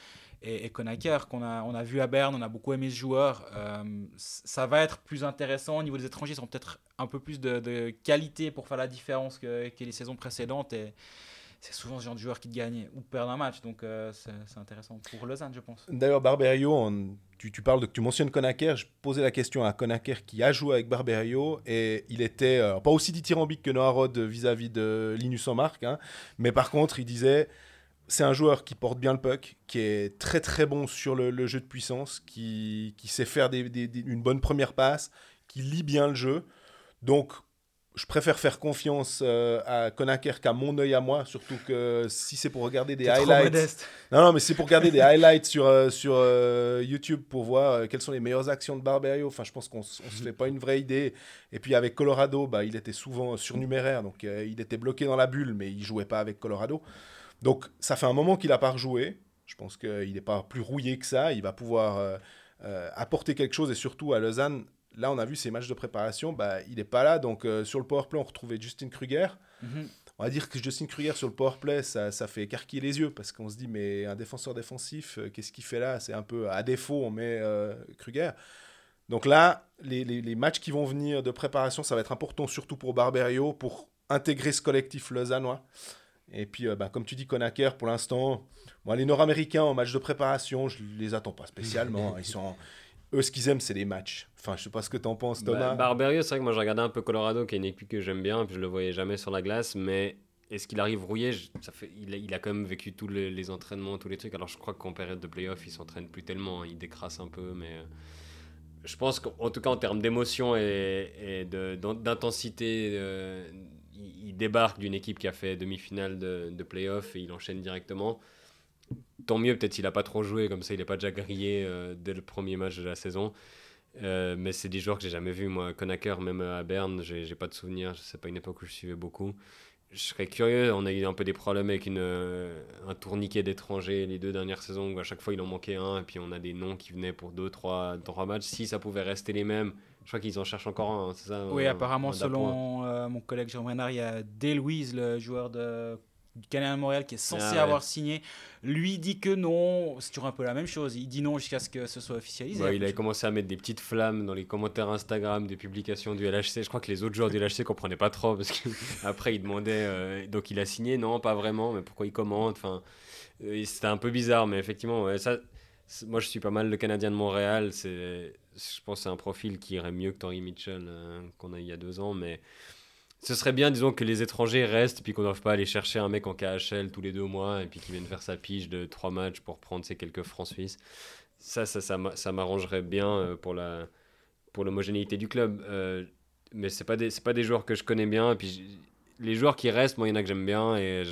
[SPEAKER 3] Et, et Konaker, qu'on a, on a vu à Berne, on a beaucoup aimé ce joueur. Euh, ça va être plus intéressant. Au niveau des étrangers, ils ont peut-être un peu plus de, de, qualité pour faire la différence que, que les saisons précédentes. Et, c'est souvent ce genre de joueur qui te gagne ou perd un match. Donc euh, c'est intéressant pour Lausanne, je pense.
[SPEAKER 2] D'ailleurs, Barberio, tu, tu, parles de, tu mentionnes Konaker. Je posais la question à Konaker qui a joué avec Barberio et il était euh, pas aussi dithyrambique que Noah Rod vis-à-vis de Linus Omark. Hein, mais par contre, il disait c'est un joueur qui porte bien le puck, qui est très très bon sur le, jeu de puissance, qui, qui sait faire des, une bonne première passe, qui lit bien le jeu. Donc je préfère faire confiance euh, à Konaker qu'à mon œil à moi, surtout que si c'est pour regarder des highlights. Non, non, mais c'est pour regarder des highlights sur, euh, sur euh, YouTube pour voir quelles sont les meilleures actions de Barberio. Enfin, je pense qu'on ne se fait pas une vraie idée. Et puis avec Colorado, bah, il était souvent surnuméraire, donc il était bloqué dans la bulle, mais il jouait pas avec Colorado. Donc ça fait un moment qu'il n'a pas rejoué. Je pense qu'il n'est pas plus rouillé que ça. Il va pouvoir apporter quelque chose et surtout à Lausanne Là, on a vu ces matchs de préparation, bah, il n'est pas là. Donc, euh, sur le powerplay, on retrouvait Justin Kruger. Mhm. On va dire que Justin Kruger sur le powerplay, ça, ça fait écarquiller les yeux parce qu'on se dit, mais un défenseur défensif, euh, qu'est-ce qu'il fait là? C'est un peu à défaut, on met euh, Kruger. Donc là, les, les, matchs qui vont venir de préparation, ça va être important, surtout pour Barberio, pour intégrer ce collectif lausannois. Et puis, bah, comme tu dis, Konaker, pour l'instant, moi, les Nord-Américains en match de préparation, je les attends pas spécialement. Ils sont, eux, ce qu'ils aiment, c'est les matchs. Enfin, je sais pas ce que tu en penses, bah, Thomas.
[SPEAKER 1] Barberio, c'est vrai que moi, je regardais un peu Colorado, qui est une équipe que j'aime bien, puis je le voyais jamais sur la glace, mais est-ce qu'il arrive rouillé? Ça fait, il, a, il a quand même vécu tous les, entraînements, tous les trucs. Alors, je crois qu'en période de playoff, il s'entraîne plus tellement, hein. il décrasse un peu, mais euh, je pense qu'en tout cas, en termes d'émotion et, d'intensité, euh, il, débarque d'une équipe qui a fait demi-finale de, de playoff et il enchaîne directement tant mieux, peut-être s'il a pas trop joué, comme ça il n'est pas déjà grillé euh, dès le premier match de la saison. Euh, mais c'est des joueurs que j'ai jamais vus. Moi, Konaker, même à Berne, j'ai pas de souvenirs. C'est pas une époque où je suivais beaucoup. Je serais curieux. On a eu un peu des problèmes avec une, euh, un tourniquet d'étrangers les deux dernières saisons où à chaque fois il en manquait un. Et puis on a des noms qui venaient pour deux, trois, trois matchs. Si ça pouvait rester les mêmes, je crois qu'ils en cherchent encore un. Ça,
[SPEAKER 3] oui, apparemment, selon mon collègue Jean Renard, il y a Dale Louise, le joueur de du Canadien de Montréal qui est censé ah avoir signé, lui dit que non. C'est toujours un peu la même chose. Il dit non jusqu'à ce que ce soit officialisé.
[SPEAKER 1] il avait commencé à mettre des petites flammes dans les commentaires Instagram des publications du LHC. Je crois que les autres joueurs du LHC comprenaient pas trop parce qu'après (laughs) ils demandaient euh, donc il a signé non pas vraiment mais pourquoi il commente? Enfin euh, c'était un peu bizarre mais effectivement ça moi je suis pas mal le Canadien de Montréal c'est je pense c'est un profil qui irait mieux que Tori Mitchell euh, qu'on a eu il y a deux ans mais ce serait bien, disons, que les étrangers restent, puis qu'on ne doive pas aller chercher un mec en KHL tous les deux mois, et puis qu'il vienne faire sa pige de trois matchs pour prendre ses quelques francs suisses. Ça, ça, ça, ça m'arrangerait bien euh, pour la pour l'homogénéité du club. Euh, mais ce pas, des, pas des joueurs que je connais bien. Et puis les joueurs qui restent, moi, il y en a que j'aime bien, et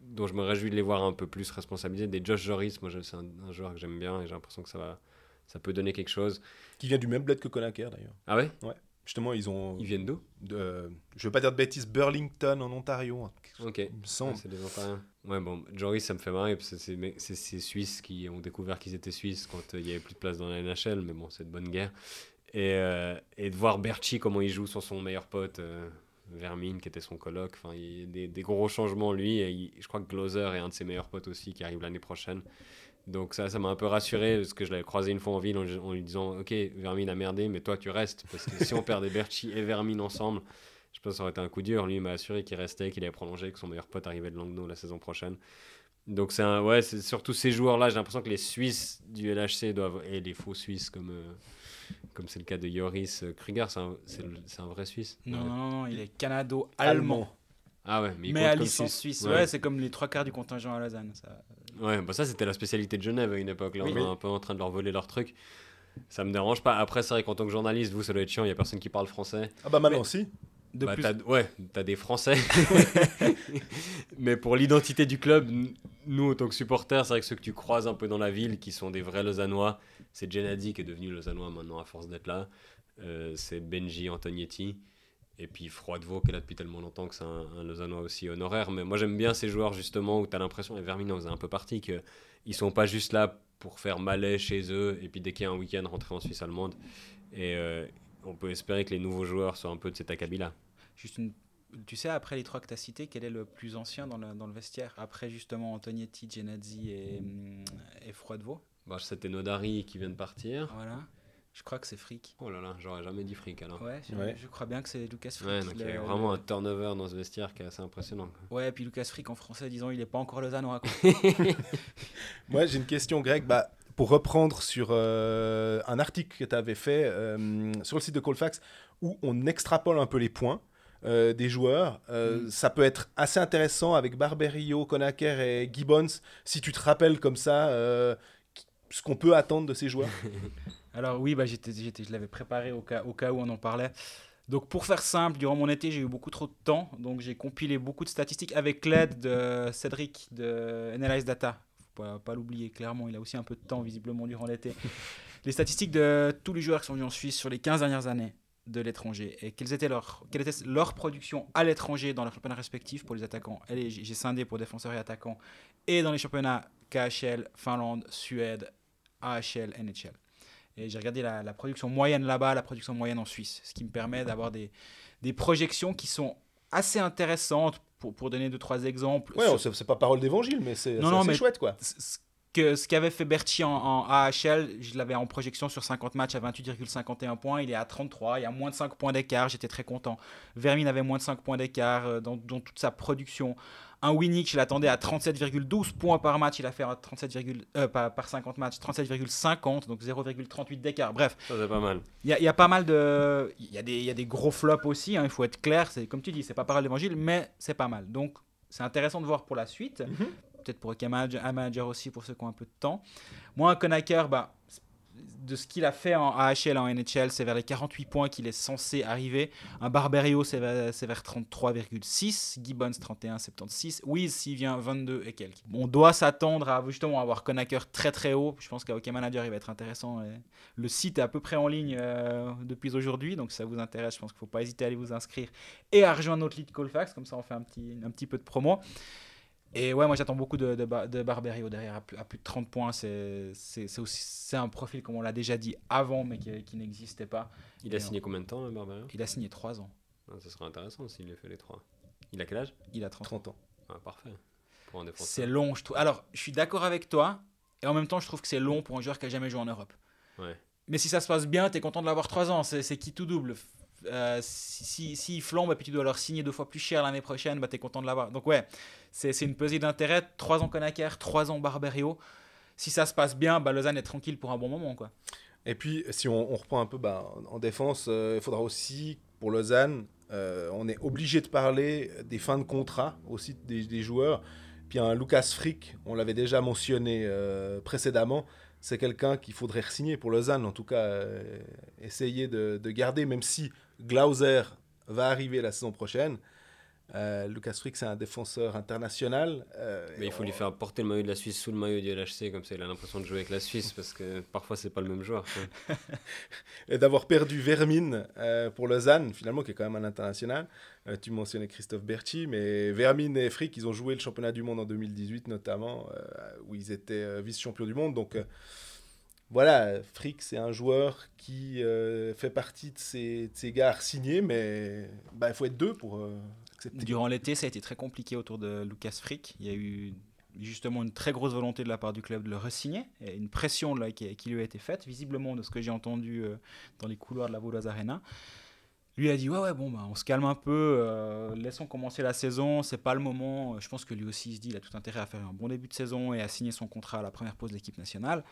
[SPEAKER 1] dont je me réjouis de les voir un peu plus responsabilisés. Des Josh Joris, moi, c'est un, joueur que j'aime bien, et j'ai l'impression que ça, va, ça peut donner quelque chose.
[SPEAKER 2] Qui vient du même bled que Konaker, d'ailleurs.
[SPEAKER 1] Ah ouais?
[SPEAKER 2] Ouais. Justement, ils ont.
[SPEAKER 1] Ils viennent d'où
[SPEAKER 2] de, Je veux pas dire de bêtises, Burlington en Ontario.
[SPEAKER 1] Ok. Il me semble. c'est des Ontariens. Ouais, bon, Joris, ça me fait marrer parce que c'est ces Suisses qui ont découvert qu'ils étaient Suisses quand euh, il y avait plus de place dans la NHL, mais bon, c'est de bonne guerre. Et, euh, et de voir Berchi, comment il joue sur son meilleur pote. Euh, Vermine qui était son coloc, enfin il y a des, des gros changements lui et je crois que Gloser est un de ses meilleurs potes aussi qui arrive l'année prochaine. Donc ça, ça m'a un peu rassuré parce que je l'avais croisé une fois en ville en, lui disant Ok, Vermine a merdé, mais toi tu restes. Parce que si on perdait Berchi et Vermine ensemble, je pense que ça aurait été un coup dur. Lui, il m'a assuré qu'il restait, qu'il avait prolongé, que son meilleur pote arrivait de Langnau la saison prochaine. Donc c'est un, ouais, c'est surtout ces joueurs-là. J'ai l'impression que les Suisses du LHC doivent, et les faux Suisses comme. Euh, comme c'est le cas de Joris Kruger, c'est un, vrai Suisse.
[SPEAKER 3] Non, non, non, il est canado-allemand.
[SPEAKER 1] Ah ouais,
[SPEAKER 3] mais, à licence suisse. Ouais, c'est comme les trois quarts du contingent à Lausanne. Ça...
[SPEAKER 1] Ouais, bah ça c'était la spécialité de Genève à une époque. Là, on est un peu en train de leur voler leur truc. Ça me dérange pas. Après, c'est vrai qu'en tant que journaliste, vous, ça doit être chiant, il y a personne qui parle français.
[SPEAKER 2] Ah bah maintenant aussi.
[SPEAKER 1] De bah, plus... as, ouais, t'as des Français. (laughs) mais pour l'identité du club, nous, en tant que supporters, c'est vrai que ceux que tu croises un peu dans la ville, qui sont des vrais Lausannois, c'est Gennady qui est devenu Lausannois maintenant à force d'être là. Euh, c'est Benji Antognetti. Et puis Froidevaux, qui est là depuis tellement longtemps que c'est un, un, Lausannois aussi honoraire. Mais moi, j'aime bien ces joueurs, justement, où tu as l'impression, et Vermin en un peu partie, qu'ils sont pas juste là pour faire Malais chez eux et puis dès qu'il y a un week-end rentrer en Suisse allemande. Et euh, on peut espérer que les nouveaux joueurs soient un peu de cet acabit-là.
[SPEAKER 3] Juste une... Tu sais, après les trois que tu as cités, quel est le plus ancien dans le, dans le vestiaire? Après justement Antonietti, Genazzi et, et Froidevaux?
[SPEAKER 1] Bah, C'était Nodari qui vient de partir.
[SPEAKER 3] Voilà. Je crois que c'est Frick.
[SPEAKER 1] Oh là là, j'aurais jamais dit Frick alors.
[SPEAKER 3] Ouais, je, crois bien que c'est Lucas Frick.
[SPEAKER 1] Ouais, donc il y a vraiment un turnover dans ce vestiaire qui est assez impressionnant.
[SPEAKER 3] Ouais, et puis Lucas Frick en français, disons, il n'est pas encore lausannois. (laughs)
[SPEAKER 2] Moi, j'ai une question, Greg. Bah, pour reprendre sur euh, un article que tu avais fait euh, sur le site de Colfax où on extrapole un peu les points. Euh, des joueurs. Mm. Ça peut être assez intéressant avec Barberio, Konaker et Gibbons, si tu te rappelles comme ça ce qu'on peut attendre de ces joueurs. (laughs)
[SPEAKER 3] Alors oui, bah, j'étais, je l'avais préparé au cas, au cas où on en parlait. Donc pour faire simple, durant mon été, j'ai eu beaucoup trop de temps, donc j'ai compilé beaucoup de statistiques avec l'aide de Cédric de Analyze Data. Faut pas, pas l'oublier, clairement, il a aussi un peu de temps visiblement durant l'été. (laughs) les statistiques de tous les joueurs qui sont venus en Suisse sur les 15 dernières années de l'étranger et quelles étaient leur, quelle était leur production à l'étranger dans leurs championnats respectifs pour les attaquants. J'ai scindé pour défenseurs et attaquants et dans les championnats KHL, Finlande, Suède, AHL, NHL. Et j'ai regardé la, production moyenne là-bas, la production moyenne en Suisse, ce qui me permet d'avoir des, des projections qui sont assez intéressantes. Pour, pour donner deux, trois exemples.
[SPEAKER 2] Ouais, c'est pas parole d'évangile, mais c'est chouette, quoi.
[SPEAKER 3] Que, ce qu'avait fait Berti en, AHL, je l'avais en projection sur 50 matchs à 28,51 points. Il est à 33, il y a moins de 5 points d'écart, j'étais très content. Vermin avait moins de 5 points d'écart euh, dans, dans, toute sa production. Un Winnick, je l'attendais à 37,12 points par match. Il a fait 37, euh, par 50 matchs, 37,50, donc 0,38 d'écart. Bref.
[SPEAKER 1] Ça, c'est pas mal.
[SPEAKER 3] Il y, a pas mal de. Il y, a des, y a des gros flops aussi, hein, il faut être clair. C'est Comme tu dis, c'est pas parole d'évangile, mais c'est pas mal. Donc, c'est intéressant de voir pour la suite. Mhm. Peut-être pour un manager, aussi, pour ceux qui ont un peu de temps. Moi, Konaker, bah, de ce qu'il a fait en AHL, en NHL, c'est vers les 48 points qu'il est censé arriver. Un Barberio, c'est vers, 33,6. Gibbons, 31,76. Wiz, s'il vient 22 et quelques. On doit s'attendre à justement avoir Conacher très très haut. Je pense qu'à OK Manager, il va être intéressant. Le site est à peu près en ligne euh, depuis aujourd'hui, donc si ça vous intéresse, je pense qu'il ne faut pas hésiter à aller vous inscrire et à rejoindre notre lead Colfax, comme ça on fait un petit, un petit peu de promo. Et ouais, moi j'attends beaucoup de, de, Barberio derrière, à plus, à plus, de 30 points. C'est un profil, comme on l'a déjà dit avant, mais qui, qui n'existait pas.
[SPEAKER 1] Il a signé combien de temps, Barberio?
[SPEAKER 3] Il a signé 3 ans.
[SPEAKER 1] Ah, ça serait intéressant s'il les fait les 3. Il a quel âge?
[SPEAKER 3] Il a 30, ans.
[SPEAKER 1] Ah, parfait. Pour un
[SPEAKER 3] C'est long, je trouve. Alors, je suis d'accord avec toi, et en même temps, je trouve que c'est long pour un joueur qui a jamais joué en Europe.
[SPEAKER 1] Ouais.
[SPEAKER 3] Mais si ça se passe bien, tu es content de l'avoir 3 ans. C'est qui tout double? Euh, si, si, flambe et puis tu dois leur signer deux fois plus cher l'année prochaine, bah, tu es content de l'avoir. Donc ouais, c'est une pesée d'intérêt. Trois ans Conacher, trois ans Barberio. Si ça se passe bien, bah, Lausanne est tranquille pour un bon moment. quoi.
[SPEAKER 2] Et puis, si on, reprend un peu bah, en défense, euh, il faudra aussi, pour Lausanne, euh, on est obligé de parler des fins de contrat aussi des, joueurs. Puis un Lucas Frick, on l'avait déjà mentionné précédemment, c'est quelqu'un qu'il faudrait signer pour Lausanne, en tout cas essayer de, garder, même si Glauser va arriver la saison prochaine. Euh, Lucas Frick, c'est un défenseur international.
[SPEAKER 1] Euh, mais il faut lui faire porter le maillot de la Suisse sous le maillot du LHC, comme ça il a l'impression de jouer avec la Suisse, parce que parfois c'est pas le même joueur. (laughs)
[SPEAKER 2] et d'avoir perdu Vermin euh, pour Lausanne, finalement, qui est quand même un international. tu mentionnais Christophe Berti, mais Vermin et Frick, ils ont joué le championnat du monde en 2018 notamment, où ils étaient vice-champions du monde. Donc voilà, Frick, c'est un joueur qui euh, fait partie de ces, gars signés, mais bah, il faut être deux pour euh, accepter.
[SPEAKER 3] Durant l'été, ça a été très compliqué autour de Lucas Frick. Il y a eu justement une très grosse volonté de la part du club de le resigner, une pression là, qui, lui a été faite, visiblement de ce que j'ai entendu euh, dans les couloirs de la Vaudoise Arena. Lui a dit ouais ouais bon bah, on se calme un peu, laissons commencer la saison, c'est pas le moment. Je pense que lui aussi il se dit il a tout intérêt à faire un bon début de saison et à signer son contrat à la première pause de l'équipe nationale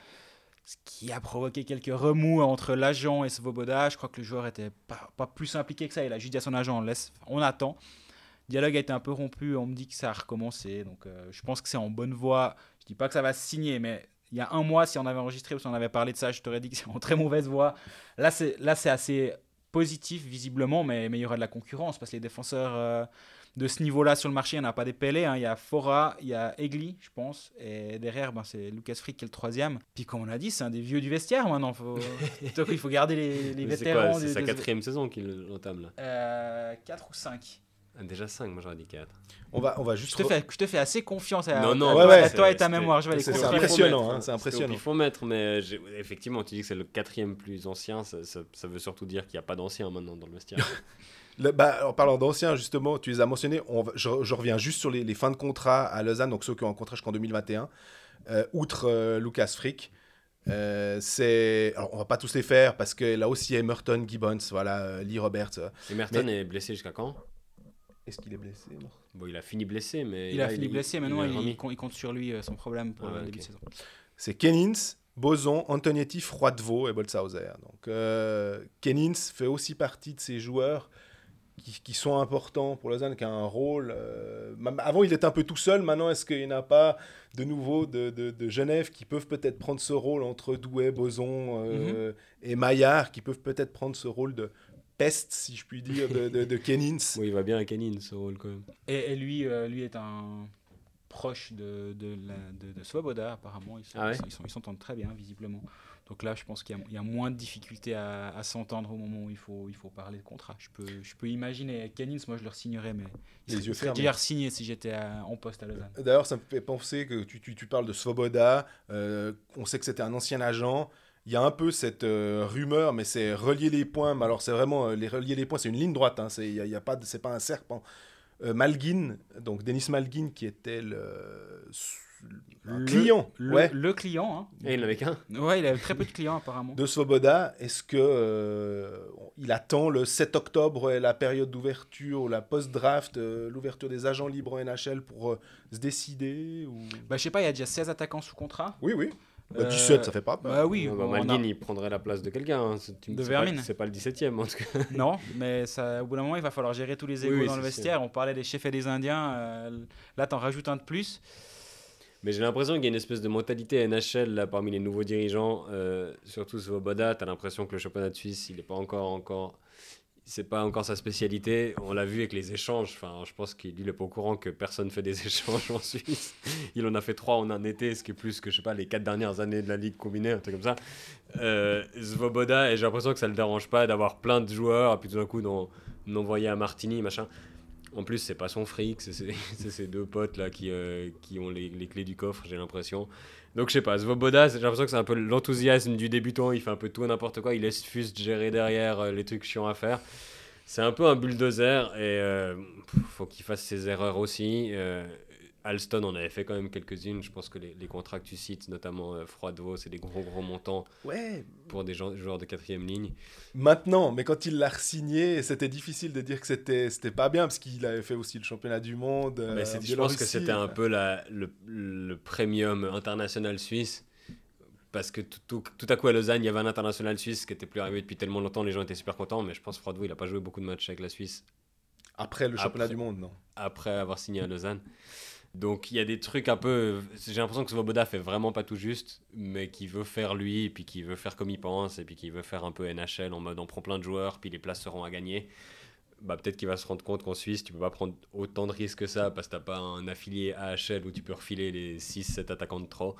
[SPEAKER 3] ce qui a provoqué quelques remous entre l'agent et Svoboda. Je crois que le joueur était pas, pas, plus impliqué que ça. Il a juste dit à son agent, on, laisse, on attend. Le dialogue a été un peu rompu, on me dit que ça a recommencé. Donc euh, je pense que c'est en bonne voie. Je dis pas que ça va signer, mais il y a un mois, si on avait enregistré ou si on avait parlé de ça, je t'aurais dit que c'est en très mauvaise voie. Là, c'est, là, c'est assez positif visiblement, mais, mais il y aura de la concurrence parce que les défenseurs... Euh, de ce niveau-là sur le marché, il n'y en a pas des pelés. Hein. Il y a Fora, il y a Egli, je pense. Et derrière, ben, c'est Lucas Frick qui est le troisième. Puis comme on a dit, c'est un des vieux du vestiaire maintenant. Faut... (laughs) Donc il faut garder les, les vétérans.
[SPEAKER 1] C'est sa quatrième saison qu'il entame là.
[SPEAKER 3] Euh, 4 ou 5.
[SPEAKER 1] Ah, déjà 5, moi j'aurais dit 4.
[SPEAKER 2] On va, on va juste.
[SPEAKER 3] Je te, fais, je te fais assez confiance à,
[SPEAKER 1] non, non,
[SPEAKER 3] toi et ta mémoire. Je vais
[SPEAKER 2] C'est impressionnant. Hein, c'est impressionnant.
[SPEAKER 1] Il faut mettre, mais effectivement, tu dis que c'est le quatrième plus ancien. Ça, ça, veut surtout dire qu'il n'y a pas d'anciens maintenant dans le vestiaire. (laughs)
[SPEAKER 2] bah, en parlant d'anciens, justement, tu les as mentionnés. On je, reviens juste sur les, fins de contrat à Lausanne, donc ceux qui ont un contrat jusqu'en 2021. Euh, outre euh, Lucas Frick. Euh, c'est alors on va pas tous les faire parce que là aussi Emerton, Gibbons, voilà, Lee Roberts.
[SPEAKER 1] Emerton est blessé jusqu'à quand?
[SPEAKER 2] Est-ce qu'il est blessé
[SPEAKER 1] Bon, il a fini blessé, mais
[SPEAKER 3] il a fini blessé. Maintenant, il, compte sur lui son problème pour ah, le début de saison.
[SPEAKER 2] C'est Kennins, Boson, Antonietti, Froidevaux et Bolshauser. Donc euh, fait aussi partie de ces joueurs qui, sont importants pour Lausanne, qui a un rôle. Euh, avant, il était un peu tout seul. Maintenant, est-ce qu'il n'y a pas de nouveau de, de, Genève qui peuvent peut-être prendre ce rôle entre Douai, Boson euh, mhm. et Maillard, qui peuvent peut-être prendre ce rôle de peste, si je puis dire, de, de, (laughs) Kenins?
[SPEAKER 1] Oui, il va bien à Kenins, ce rôle quand même.
[SPEAKER 3] Et, lui, euh, lui est un proche de, de, de, Svoboda, apparemment. Ils ah s'entendent très bien, visiblement. Donc là, je pense qu'il y, a moins de difficultés à, s'entendre au moment où il faut, il faut parler de contrat. Je peux, je peux imaginer. Canins, moi, je le signerais, mais
[SPEAKER 2] les yeux fermés.
[SPEAKER 3] déjà signé si j'étais en poste à Lausanne.
[SPEAKER 2] D'ailleurs, ça me fait penser que tu, tu, tu parles de Svoboda. Euh, on sait que c'était un ancien agent. Il y a un peu cette euh, rumeur, mais c'est relier les points. Mais alors, c'est vraiment euh, les relier les points, c'est une ligne droite. Hein, c'est y a, pas, c'est pas un serpent. Malguin, donc Denis Malguin, qui était le le, client.
[SPEAKER 3] Le,
[SPEAKER 2] ouais.
[SPEAKER 3] le client. Hein.
[SPEAKER 1] Et il n'avait qu'un.
[SPEAKER 3] Ouais, il avait très peu de clients apparemment.
[SPEAKER 2] De Svoboda, est-ce que euh, il attend le 7 octobre, la période d'ouverture, la post-draft, euh, l'ouverture des agents libres en NHL pour euh, se décider ou...
[SPEAKER 3] Bah, je sais pas, il y a déjà 16 attaquants sous contrat.
[SPEAKER 2] Oui, oui. Bah, 17, ça fait pas
[SPEAKER 3] Bah oui.
[SPEAKER 1] Bah, Malguin, il prendrait la place de quelqu'un. Hein.
[SPEAKER 3] De Vermine.
[SPEAKER 1] C'est pas, le 17ème en tout cas. (laughs)
[SPEAKER 3] Non, mais ça, au bout d'un moment, il va falloir gérer tous les égaux dans le vestiaire. On parlait des chefs et des Indiens. là, t'en rajoutes un de plus.
[SPEAKER 1] Mais j'ai l'impression qu'il y a une espèce de mentalité NHL là, parmi les nouveaux dirigeants, euh, surtout Svoboda. Tu as l'impression que le championnat de Suisse, il n'est pas encore. encore c'est pas encore sa spécialité. On l'a vu avec les échanges. Enfin, je pense qu'il n'est pas au courant que personne fait des (laughs) échanges en Suisse. Il en a fait trois en un été, ce qui est plus que je sais pas les quatre dernières années de la ligue combinée, un truc comme ça. Euh, Svoboda, et j'ai l'impression que ça le dérange pas d'avoir plein de joueurs, et puis tout d'un coup d'envoyer à Martini, machin. En plus, c'est pas son fric, c'est ses (laughs) deux potes là qui, euh, ont les, clés du coffre, j'ai l'impression. Donc je sais pas, Svoboda, j'ai l'impression que c'est un peu l'enthousiasme du débutant, il fait un peu tout n'importe quoi, il laisse Fust gérer derrière euh, les trucs chiants à faire. C'est un peu un bulldozer et euh, faut qu'il fasse ses erreurs aussi. Alston en avait fait quand même quelques-unes. Je pense que les, contrats que tu cites, notamment euh, Froidevaux, c'est des gros gros montants
[SPEAKER 2] ouais.
[SPEAKER 1] pour des joueurs de quatrième ligne.
[SPEAKER 2] Maintenant, mais quand il l'a signé, c'était difficile de dire que c'était c'était pas bien parce qu'il avait fait aussi le championnat du monde.
[SPEAKER 1] mais euh, je pense que c'était un peu la, le, le, premium international suisse. Parce que tout, tout, à coup à Lausanne, il y avait un international suisse qui était plus arrivé depuis tellement longtemps, les gens étaient super contents, mais je pense que Froidevaux, il n'a pas joué beaucoup de matchs avec la Suisse.
[SPEAKER 2] Après le championnat du monde, non
[SPEAKER 1] Après avoir signé à Lausanne. Donc il y a des trucs un peu. J'ai l'impression que Svoboda fait vraiment pas tout juste, mais qui veut faire lui, puis qui veut faire comme il pense, et puis qui veut faire un peu NHL en mode on prend plein de joueurs, puis les places seront à gagner. Bah, peut-être qu'il va se rendre compte qu'en Suisse, tu peux pas prendre autant de risques que ça parce que t'as pas un affilié AHL où tu peux refiler les 6-7 attaquants de trop.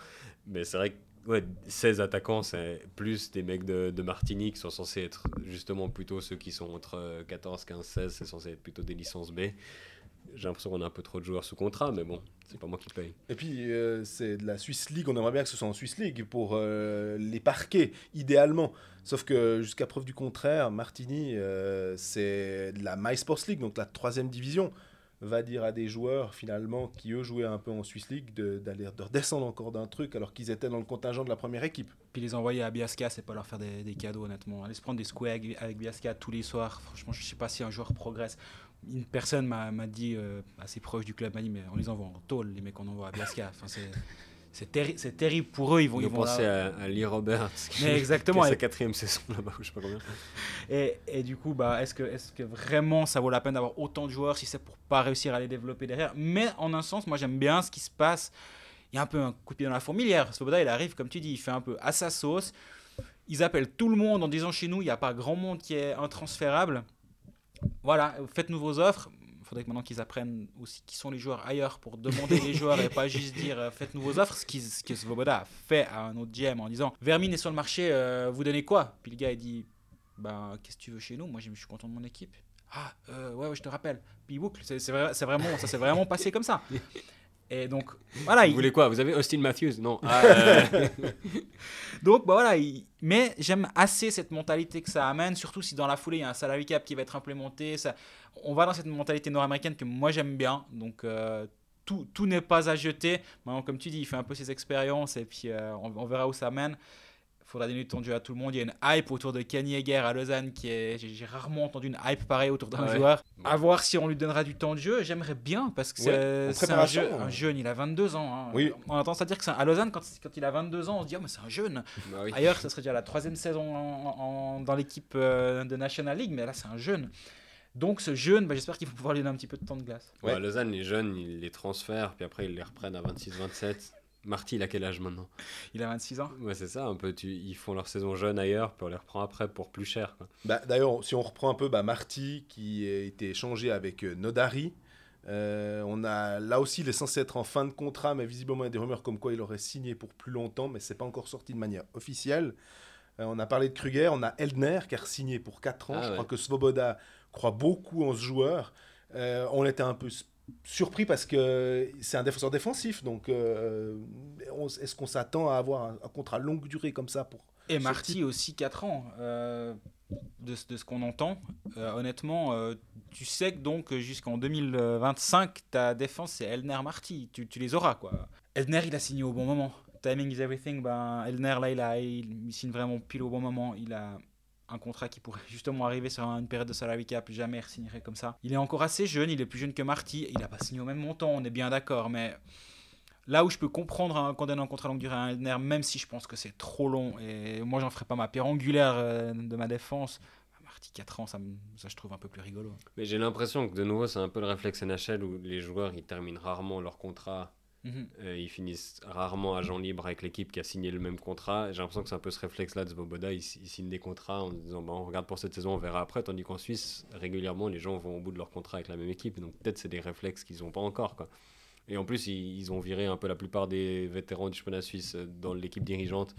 [SPEAKER 1] Mais c'est vrai que ouais, 16 attaquants, c'est plus des mecs de, de Martinique qui sont censés être justement plutôt ceux qui sont entre 14, 15, 16, c'est censé être plutôt des licences B j'ai l'impression qu'on a un peu trop de joueurs sous contrat, mais bon, c'est pas moi qui paye.
[SPEAKER 2] Et puis, euh, c'est de la Swiss League, on aimerait bien que ce soit en Swiss League pour euh, les parquets, idéalement. Sauf que jusqu'à preuve du contraire, Martini, euh, c'est de la My Sports League, donc la troisième division, va dire à des joueurs finalement qui eux jouaient un peu en Swiss League d'aller de, redescendre encore d'un truc alors qu'ils étaient dans le contingent de la première équipe.
[SPEAKER 3] Puis les envoyer à Biasca, c'est pas leur faire des, cadeaux honnêtement. Aller se prendre des squares avec, Biasca tous les soirs, franchement je sais pas si un joueur progresse une personne m'a dit, euh, assez proche du club, m'a dit, mais on les envoie en tôle, les mecs qu'on envoie à Blasca. Enfin, c'est terrible pour eux. Ils vont,
[SPEAKER 1] ils vont penser à, Lee Roberts,
[SPEAKER 3] qui, exactement.
[SPEAKER 1] sa quatrième saison là-bas, je sais pas combien.
[SPEAKER 3] Et, et du coup, bah, est-ce que, est que vraiment ça vaut la peine d'avoir autant de joueurs si c'est pour pas réussir à les développer derrière? Mais en un sens, moi j'aime bien ce qui se passe. Il y a un peu un coup de pied dans la fourmilière. Svoboda, il arrive, comme tu dis, il fait un peu à sa sauce. Ils appellent tout le monde en disant chez nous, il n'y a pas grand monde qui est intransférable voilà, faites-nous vos offres. Il faudrait que maintenant qu'ils apprennent aussi qui sont les joueurs ailleurs pour demander les (laughs) joueurs et pas juste dire euh, faites-nous vos offres. Ce, qui, ce que Svoboda a fait à un autre GM en disant Vermine est sur le marché, euh, vous donnez quoi? Puis le gars il dit bah, Qu'est-ce que tu veux chez nous? Moi je suis content de mon équipe. Ah, euh, ouais, ouais, je te rappelle. Puis boucle. C'est vrai, vraiment, ça s'est vraiment passé comme ça. (laughs) Et donc, voilà.
[SPEAKER 1] Vous voulez quoi? Vous avez Austin Matthews? Non. Ah, (laughs) euh.
[SPEAKER 3] donc, bah voilà. Mais j'aime assez cette mentalité que ça amène, surtout si dans la foulée, il y a un salary cap qui va être implémenté. Ça... On va dans cette mentalité nord-américaine que moi j'aime bien. Donc, euh, tout, tout n'est pas à jeter. Maintenant, comme tu dis, il fait un peu ses expériences et puis on, on, verra où ça mène faudra donner du temps de jeu à tout le monde. Il y a une hype autour de Kenny Heger à Lausanne qui est. J'ai rarement entendu une hype pareille autour d'un joueur. À voir si on lui donnera du temps de jeu. J'aimerais bien parce que c'est un, un, jeune. Il a 22 ans. Hein.
[SPEAKER 2] Oui.
[SPEAKER 3] On a tendance à dire que à Lausanne, quand, quand, il a 22 ans, on se dit oh, mais c'est un jeune. Bah Ailleurs, ce (laughs) serait déjà la troisième saison en, dans l'équipe euh, de National League, mais là, c'est un jeune. Donc ce jeune, bah, j'espère qu'il va pouvoir lui donner un petit peu de temps de glace.
[SPEAKER 1] Ouais. Lausanne, les jeunes, ils les transfèrent, puis après ils les reprennent à 26-27. Marty, il a quel âge maintenant
[SPEAKER 3] Il a 26 ans.
[SPEAKER 1] Ouais, c'est ça, un peu. Tu, ils font leur saison jeune ailleurs, puis on les reprend après pour plus cher.
[SPEAKER 2] Bah, D'ailleurs, si on reprend un peu bah, Marty, qui a été échangé avec euh, Nodari, euh, on a là aussi, il est censé être en fin de contrat, mais visiblement il y a des rumeurs comme quoi il aurait signé pour plus longtemps, mais c'est pas encore sorti de manière officielle. Euh, on a parlé de Kruger, on a Eldner qui a signé pour 4 ans. Ah Je crois que Svoboda croit beaucoup en ce joueur. on était un peu surpris parce que c'est un défenseur défensif. Donc, euh, est-ce qu'on s'attend à avoir un, contrat longue durée comme ça pour
[SPEAKER 3] Et Marty aussi 4 ans. Euh, de, de, ce qu'on entend, euh, honnêtement, tu sais que donc jusqu'en 2025, ta défense c'est Elner Marty. Tu, tu, les auras quoi. Elner il a signé au bon moment. Timing is everything. Ben, Elner là il, a, il signe vraiment pile au bon moment. Il a un contrat qui pourrait (laughs) justement arriver sur une période de salary cap, jamais signerait comme ça. Il est encore assez jeune, il est plus jeune que Marty, il n'a pas signé au même montant, on est bien d'accord, mais là où je peux comprendre un, donne un contrat longue durée à un même si je pense que c'est trop long, et moi j'en ferai pas ma pierre angulaire euh, de ma défense, Marty 4 ans, ça, ça, je trouve un peu plus rigolo.
[SPEAKER 1] Mais j'ai l'impression que de nouveau c'est un peu le réflexe NHL où les joueurs ils terminent rarement leur contrat Mhm. Euh, ils finissent rarement agent libre avec l'équipe qui a signé le même contrat. J'ai l'impression que c'est un peu ce réflexe-là de Svoboda. Il, signe des contrats en disant bon, on regarde pour cette saison, on verra après. Tandis qu'en Suisse, régulièrement, les gens vont au bout de leur contrat avec la même équipe. Donc peut-être c'est des réflexes qu'ils n'ont pas encore. Quoi. Et en plus, ils, ont viré un peu la plupart des vétérans du championnat suisse euh, dans l'équipe dirigeante.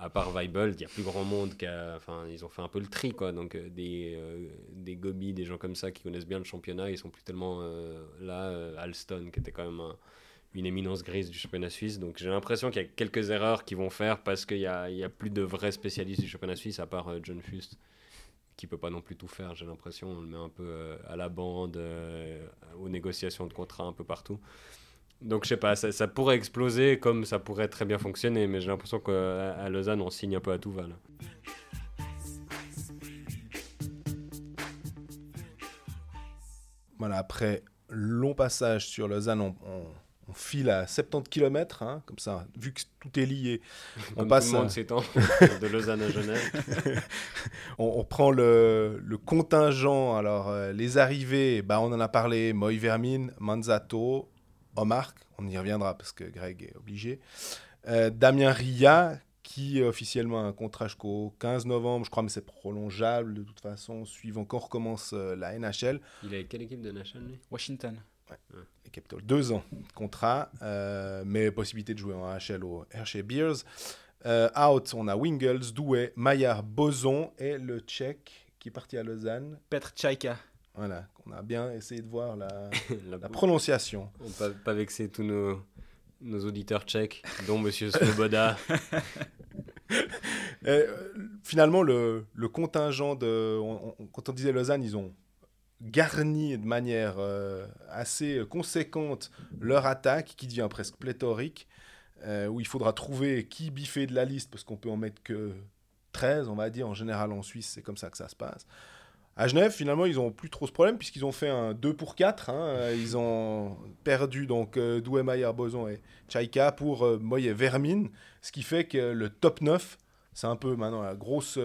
[SPEAKER 1] À part Weibel, il y a plus grand monde qui. Enfin, ils ont fait un peu le tri, quoi. Donc, euh, des, des Gobi, des gens comme ça qui connaissent bien le championnat, ils sont plus tellement là. Alston, qui était quand même un une éminence grise du championnat suisse. Donc j'ai l'impression qu'il y a quelques erreurs qu'ils vont faire parce qu'il n'y a, plus de vrais spécialistes du championnat suisse à part euh, John Fust qui peut pas non plus tout faire. J'ai l'impression on le met un peu euh, à la bande, euh, aux négociations de contrats un peu partout. Donc je sais pas, ça, pourrait exploser comme ça pourrait très bien fonctionner, mais j'ai l'impression qu'à Lausanne on signe un peu à tout va.
[SPEAKER 2] Voilà, après long passage sur Lausanne, on file à 70 km, hein, comme ça, vu que tout est lié.
[SPEAKER 1] on passe tout le (laughs) de Lausanne à Genève. (laughs)
[SPEAKER 2] on, prend le, contingent. Alors, euh, les arrivées, bah, on en a parlé Moy Vermin, Manzato, Omar, on y reviendra parce que Greg est obligé. Euh, Damien Ria, qui officiellement a un contrat jusqu'au 15 novembre, je crois, mais c'est prolongeable de toute façon, suivant quand recommence euh, la NHL.
[SPEAKER 1] Il est quelle équipe de NHL
[SPEAKER 3] Washington.
[SPEAKER 2] Deux ans de contrat, euh, mais possibilité de jouer en HL au Hershey Beers. Euh, out, on a Wingles, Douai, Maillard, Boson et le Tchèque qui est parti à Lausanne.
[SPEAKER 3] Petr Tchaika.
[SPEAKER 2] Voilà, on a bien essayé de voir la, (laughs) la, prononciation.
[SPEAKER 1] On ne pas, pas vexer tous nos, nos auditeurs tchèques, dont Monsieur Svoboda. (laughs)
[SPEAKER 2] Euh, finalement, le, le contingent de. quand on disait Lausanne, ils ont garni de manière euh, assez conséquente leur attaque, qui devient presque pléthorique, euh, où il faudra trouver qui biffer de la liste, parce qu'on peut en mettre que 13, on va dire. En général, en Suisse, c'est comme ça que ça se passe. À Genève, finalement, ils n'ont plus trop ce problème, puisqu'ils ont fait un 2 pour 4. Hein. Ils ont perdu donc euh, Doué, Maillard, Boson et Chaika pour euh, Moye Vermine, ce qui fait que le top 9, c'est un peu maintenant la grosse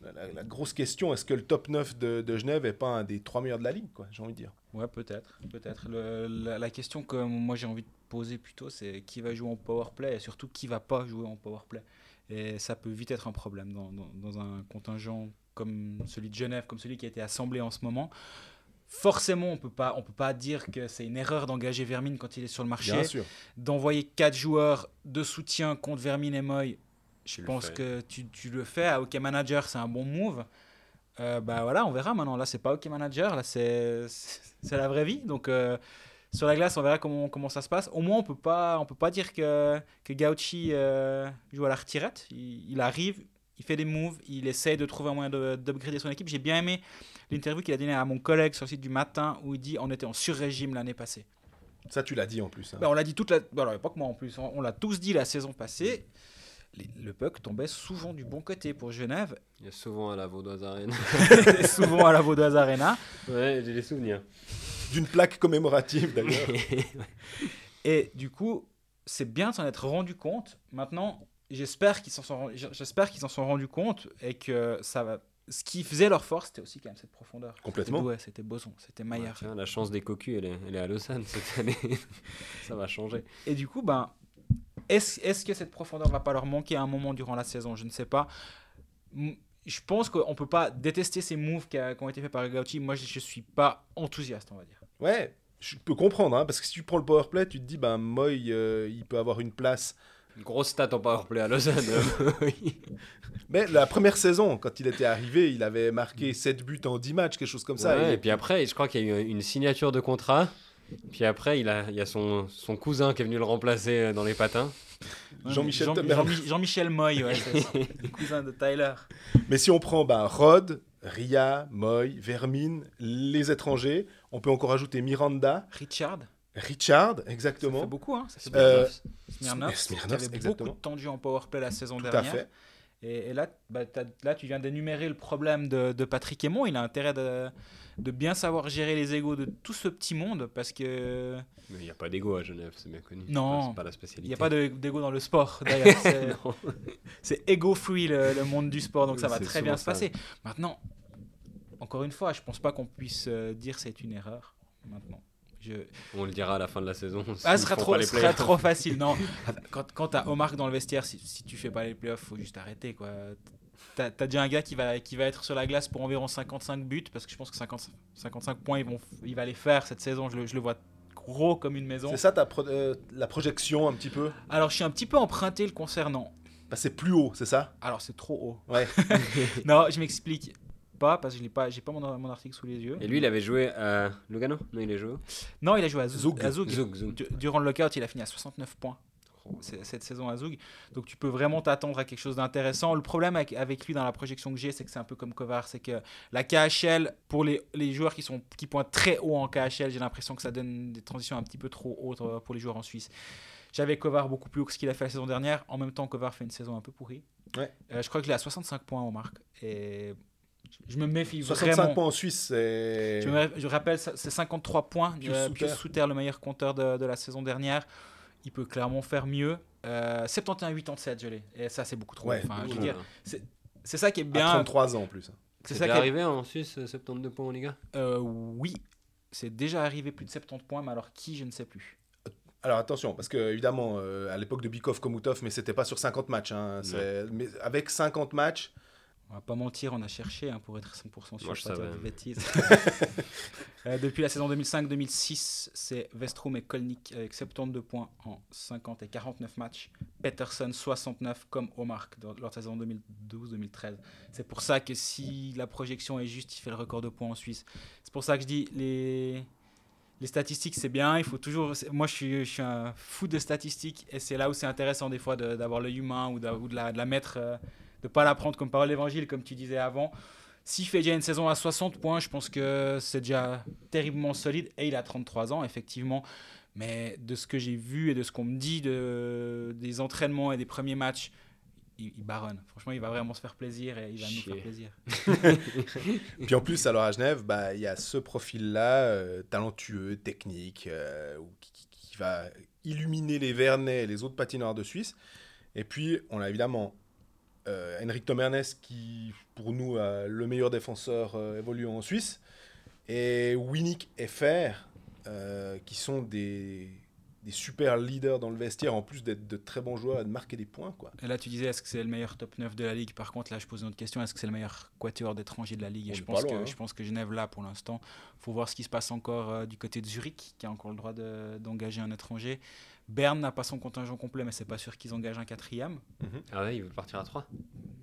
[SPEAKER 2] la, grosse question, est-ce que le top 9 de, Genève n'est pas un des trois meilleurs de la ligue, j'ai envie de dire?
[SPEAKER 3] Ouais, peut-être. peut-être. La, question que moi j'ai envie de poser plutôt, c'est qui va jouer en power play et surtout qui va pas jouer en power play? Et ça peut vite être un problème dans, dans, un contingent comme celui de Genève, comme celui qui a été assemblé en ce moment. Forcément, on peut pas, on peut pas dire que c'est une erreur d'engager Vermine quand il est sur le marché. D'envoyer quatre joueurs de soutien contre Vermine et Moy, je pense que tu, tu, le fais. À OK Manager, c'est un bon move. bah voilà, on verra maintenant. Là, c'est pas OK Manager, là, c'est (laughs) la vraie vie. Donc, sur la glace, on verra comment, comment ça se passe. Au moins, on peut pas, on peut pas dire que, que Gauchi euh, joue à la retirette. Il, arrive, il fait des moves, il essaie de trouver un moyen d'upgrader son équipe. J'ai bien aimé l'interview qu'il a donnée à mon collègue sur le site du matin où il dit on était en sur-régime l'année passée.
[SPEAKER 2] Ça, tu l'as dit en plus. Hein.
[SPEAKER 3] Ben, on l'a dit toute la. Ben, alors, pas que moi en plus. On, l'a tous dit la saison passée. Le puck tombait souvent du bon côté pour Genève.
[SPEAKER 1] Il y a souvent à la Vaudoise Arena. (laughs)
[SPEAKER 3] souvent à la Vaudoise Arena.
[SPEAKER 1] Ouais, j'ai des souvenirs
[SPEAKER 2] d'une plaque commémorative d'ailleurs. (laughs)
[SPEAKER 3] et du coup, c'est bien de s'en être rendu compte. Maintenant, j'espère qu'ils s'en sont, j'espère qu'ils en sont rendus compte et que ça va. Ce qui faisait leur force, c'était aussi quand même cette profondeur.
[SPEAKER 2] Complètement.
[SPEAKER 3] Ouais, c'était Boson, c'était Maillard.
[SPEAKER 1] la chance des cocus, elle est, elle est à Lausanne cette année. (laughs) ça va changer.
[SPEAKER 3] Et du coup, ben, est-ce est que cette profondeur va pas leur manquer à un moment durant la saison? Je ne sais pas je pense qu'on peut pas détester ces moves qui, ont été faits par Gauchi. Moi, je, ne suis pas enthousiaste, on va dire.
[SPEAKER 2] Ouais, je peux comprendre, hein, parce que si tu prends le powerplay, tu te dis, ben, Moy, euh, il peut avoir une place.
[SPEAKER 1] Une grosse stat en powerplay à Lausanne. (laughs) (laughs)
[SPEAKER 2] Mais la première saison, quand il était arrivé, il avait marqué 7 buts en 10 matchs, quelque chose comme ça.
[SPEAKER 1] et, puis après, je crois qu'il y a eu une signature de contrat. Puis après, il, a, il y a son, son cousin qui est venu le remplacer euh, dans les patins.
[SPEAKER 3] Jean-Michel Jean, Moy, ouais, (laughs) le cousin de Tyler.
[SPEAKER 2] Mais si on prend bah, Rod, Ria, Moy, Vermine, les étrangers, on peut encore ajouter Miranda.
[SPEAKER 3] Richard.
[SPEAKER 2] Richard, exactement. Ça
[SPEAKER 3] fait beaucoup, hein. Ça fait euh, Smirnov, Smirnov, avait beaucoup de tendu en powerplay la saison dernière. Tout à fait. Et, là, bah, là, tu viens d'énumérer le problème de, de Patrick Aymon. Il a intérêt de de bien savoir gérer les égos de tout ce petit monde parce que.
[SPEAKER 1] Mais il n'y a pas d'ego à Genève, c'est bien connu.
[SPEAKER 3] Non,
[SPEAKER 1] c'est pas la spécialité.
[SPEAKER 3] Il n'y a pas d'ego dans le sport (laughs) d'ailleurs. c'est ego-free le, monde du sport, donc ça va très bien se passer. Maintenant, encore une fois, je pense pas qu'on puisse euh, dire c'est une erreur maintenant. Je...
[SPEAKER 1] On le dira à la fin de la saison.
[SPEAKER 3] Ah, ce sera, trop, trop facile. Non, (laughs) quand, quand tu as Omar dans le vestiaire, si, si tu fais pas les playoffs, faut juste arrêter. quoi T'as as déjà un gars qui va, qui va être sur la glace pour environ 55 buts, parce que je pense que 50, 55 points, ils vont, il va les faire cette saison. Je le, je le vois gros comme une maison.
[SPEAKER 2] C'est ça ta euh, la projection un petit peu?
[SPEAKER 3] Alors, je suis un petit peu emprunté le concernant.
[SPEAKER 2] Bah, c'est plus haut, c'est ça?
[SPEAKER 3] Alors, c'est trop haut.
[SPEAKER 2] Ouais. (laughs)
[SPEAKER 3] non, je m'explique pas parce que je n'ai pas, j'ai pas mon, mon, article sous les yeux.
[SPEAKER 1] Et lui, il avait joué à Lugano? Non, il a joué
[SPEAKER 3] Non, il a joué à Zug. À Zug. Durant le lockout, il a fini à 69 points cette saison à Zug. Donc tu peux vraiment t'attendre à quelque chose d'intéressant. Le problème avec, lui dans la projection que j'ai, c'est que c'est un peu comme Kovar, c'est que la KHL, pour les, les, joueurs qui, sont, qui pointent très haut en KHL, j'ai l'impression que ça donne des transitions un petit peu trop hautes euh, pour les joueurs en Suisse. J'avais Kovar beaucoup plus haut que ce qu'il a fait la saison dernière. En même temps, Kovar fait une saison un peu pourrie.
[SPEAKER 2] Ouais.
[SPEAKER 3] Euh, je crois qu'il a 65 points au marque. Et je me méfie
[SPEAKER 2] 65 points en Suisse, c'est...
[SPEAKER 3] Je, rappelle, c'est 53 points. Pius euh, Souter, le meilleur compteur de, de, la saison dernière il peut clairement faire mieux. Euh, 71-87, je l'ai. Et ça, c'est beaucoup trop. enfin, je veux dire, c'est ça qui est bien. À
[SPEAKER 2] 33 ans en plus.
[SPEAKER 1] C'est ça qui est arrivé en Suisse, 72 points en Liga
[SPEAKER 3] euh, Oui, c'est déjà arrivé plus de 70 points, mais alors qui, je ne sais plus.
[SPEAKER 2] Alors attention, parce que évidemment, euh, à l'époque de Bikov, Komutov, mais c'était pas sur 50 matchs. Hein, mais avec 50 matchs,
[SPEAKER 3] on va pas mentir, on a cherché hein, pour être 100% sûr, je pas dire de bêtises. (laughs) Euh, depuis la saison 2005-2006, c'est Vestrom et Kolnik avec 72 points en 50 et 49 matchs. Peterson 69 comme Omar dans leur saison 2012-2013. C'est pour ça que si la projection est juste, il fait le record de points en Suisse. C'est pour ça que je dis les les statistiques, c'est bien. Il faut toujours. Moi, je suis, je suis, un fou de statistiques et c'est là où c'est intéressant des fois d'avoir l'œil humain ou, de, de, la, de, la, mettre euh, de ne pas la prendre comme parole d'évangile, comme tu disais avant. S'il fait déjà une saison à 60 points, je pense que c'est déjà terriblement solide. Et il a 33 ans, effectivement. Mais de ce que j'ai vu et de ce qu'on me dit de, des entraînements et des premiers matchs, il, baronne. Franchement, il va vraiment se faire plaisir et il va nous faire plaisir. (laughs)
[SPEAKER 2] Puis en plus, alors à Genève, bah, il y a ce profil-là, euh, talentueux, technique, euh, qui, qui, va illuminer les Vernets et les autres patineurs de Suisse. Et puis, on a évidemment euh, Henrik Tomernes, qui pour nous a le meilleur défenseur euh, évoluant en Suisse, et Winnick FR, euh, qui sont des, des, super leaders dans le vestiaire, en plus d'être de très bons joueurs et de marquer des points. Quoi.
[SPEAKER 3] Et là, tu disais, est-ce que c'est le meilleur top 9 de la Ligue? Par contre, là, je pose une autre question, est-ce que c'est le meilleur quatuor d'étrangers de la Ligue? Je pense, que, hein. je pense que Genève, là, pour l'instant, faut voir ce qui se passe encore du côté de Zurich, qui a encore le droit d'engager un étranger. Berne n'a pas son contingent complet, mais c'est pas sûr qu'ils engagent un quatrième.
[SPEAKER 1] Mhm. Ah ouais, ils veulent partir à 3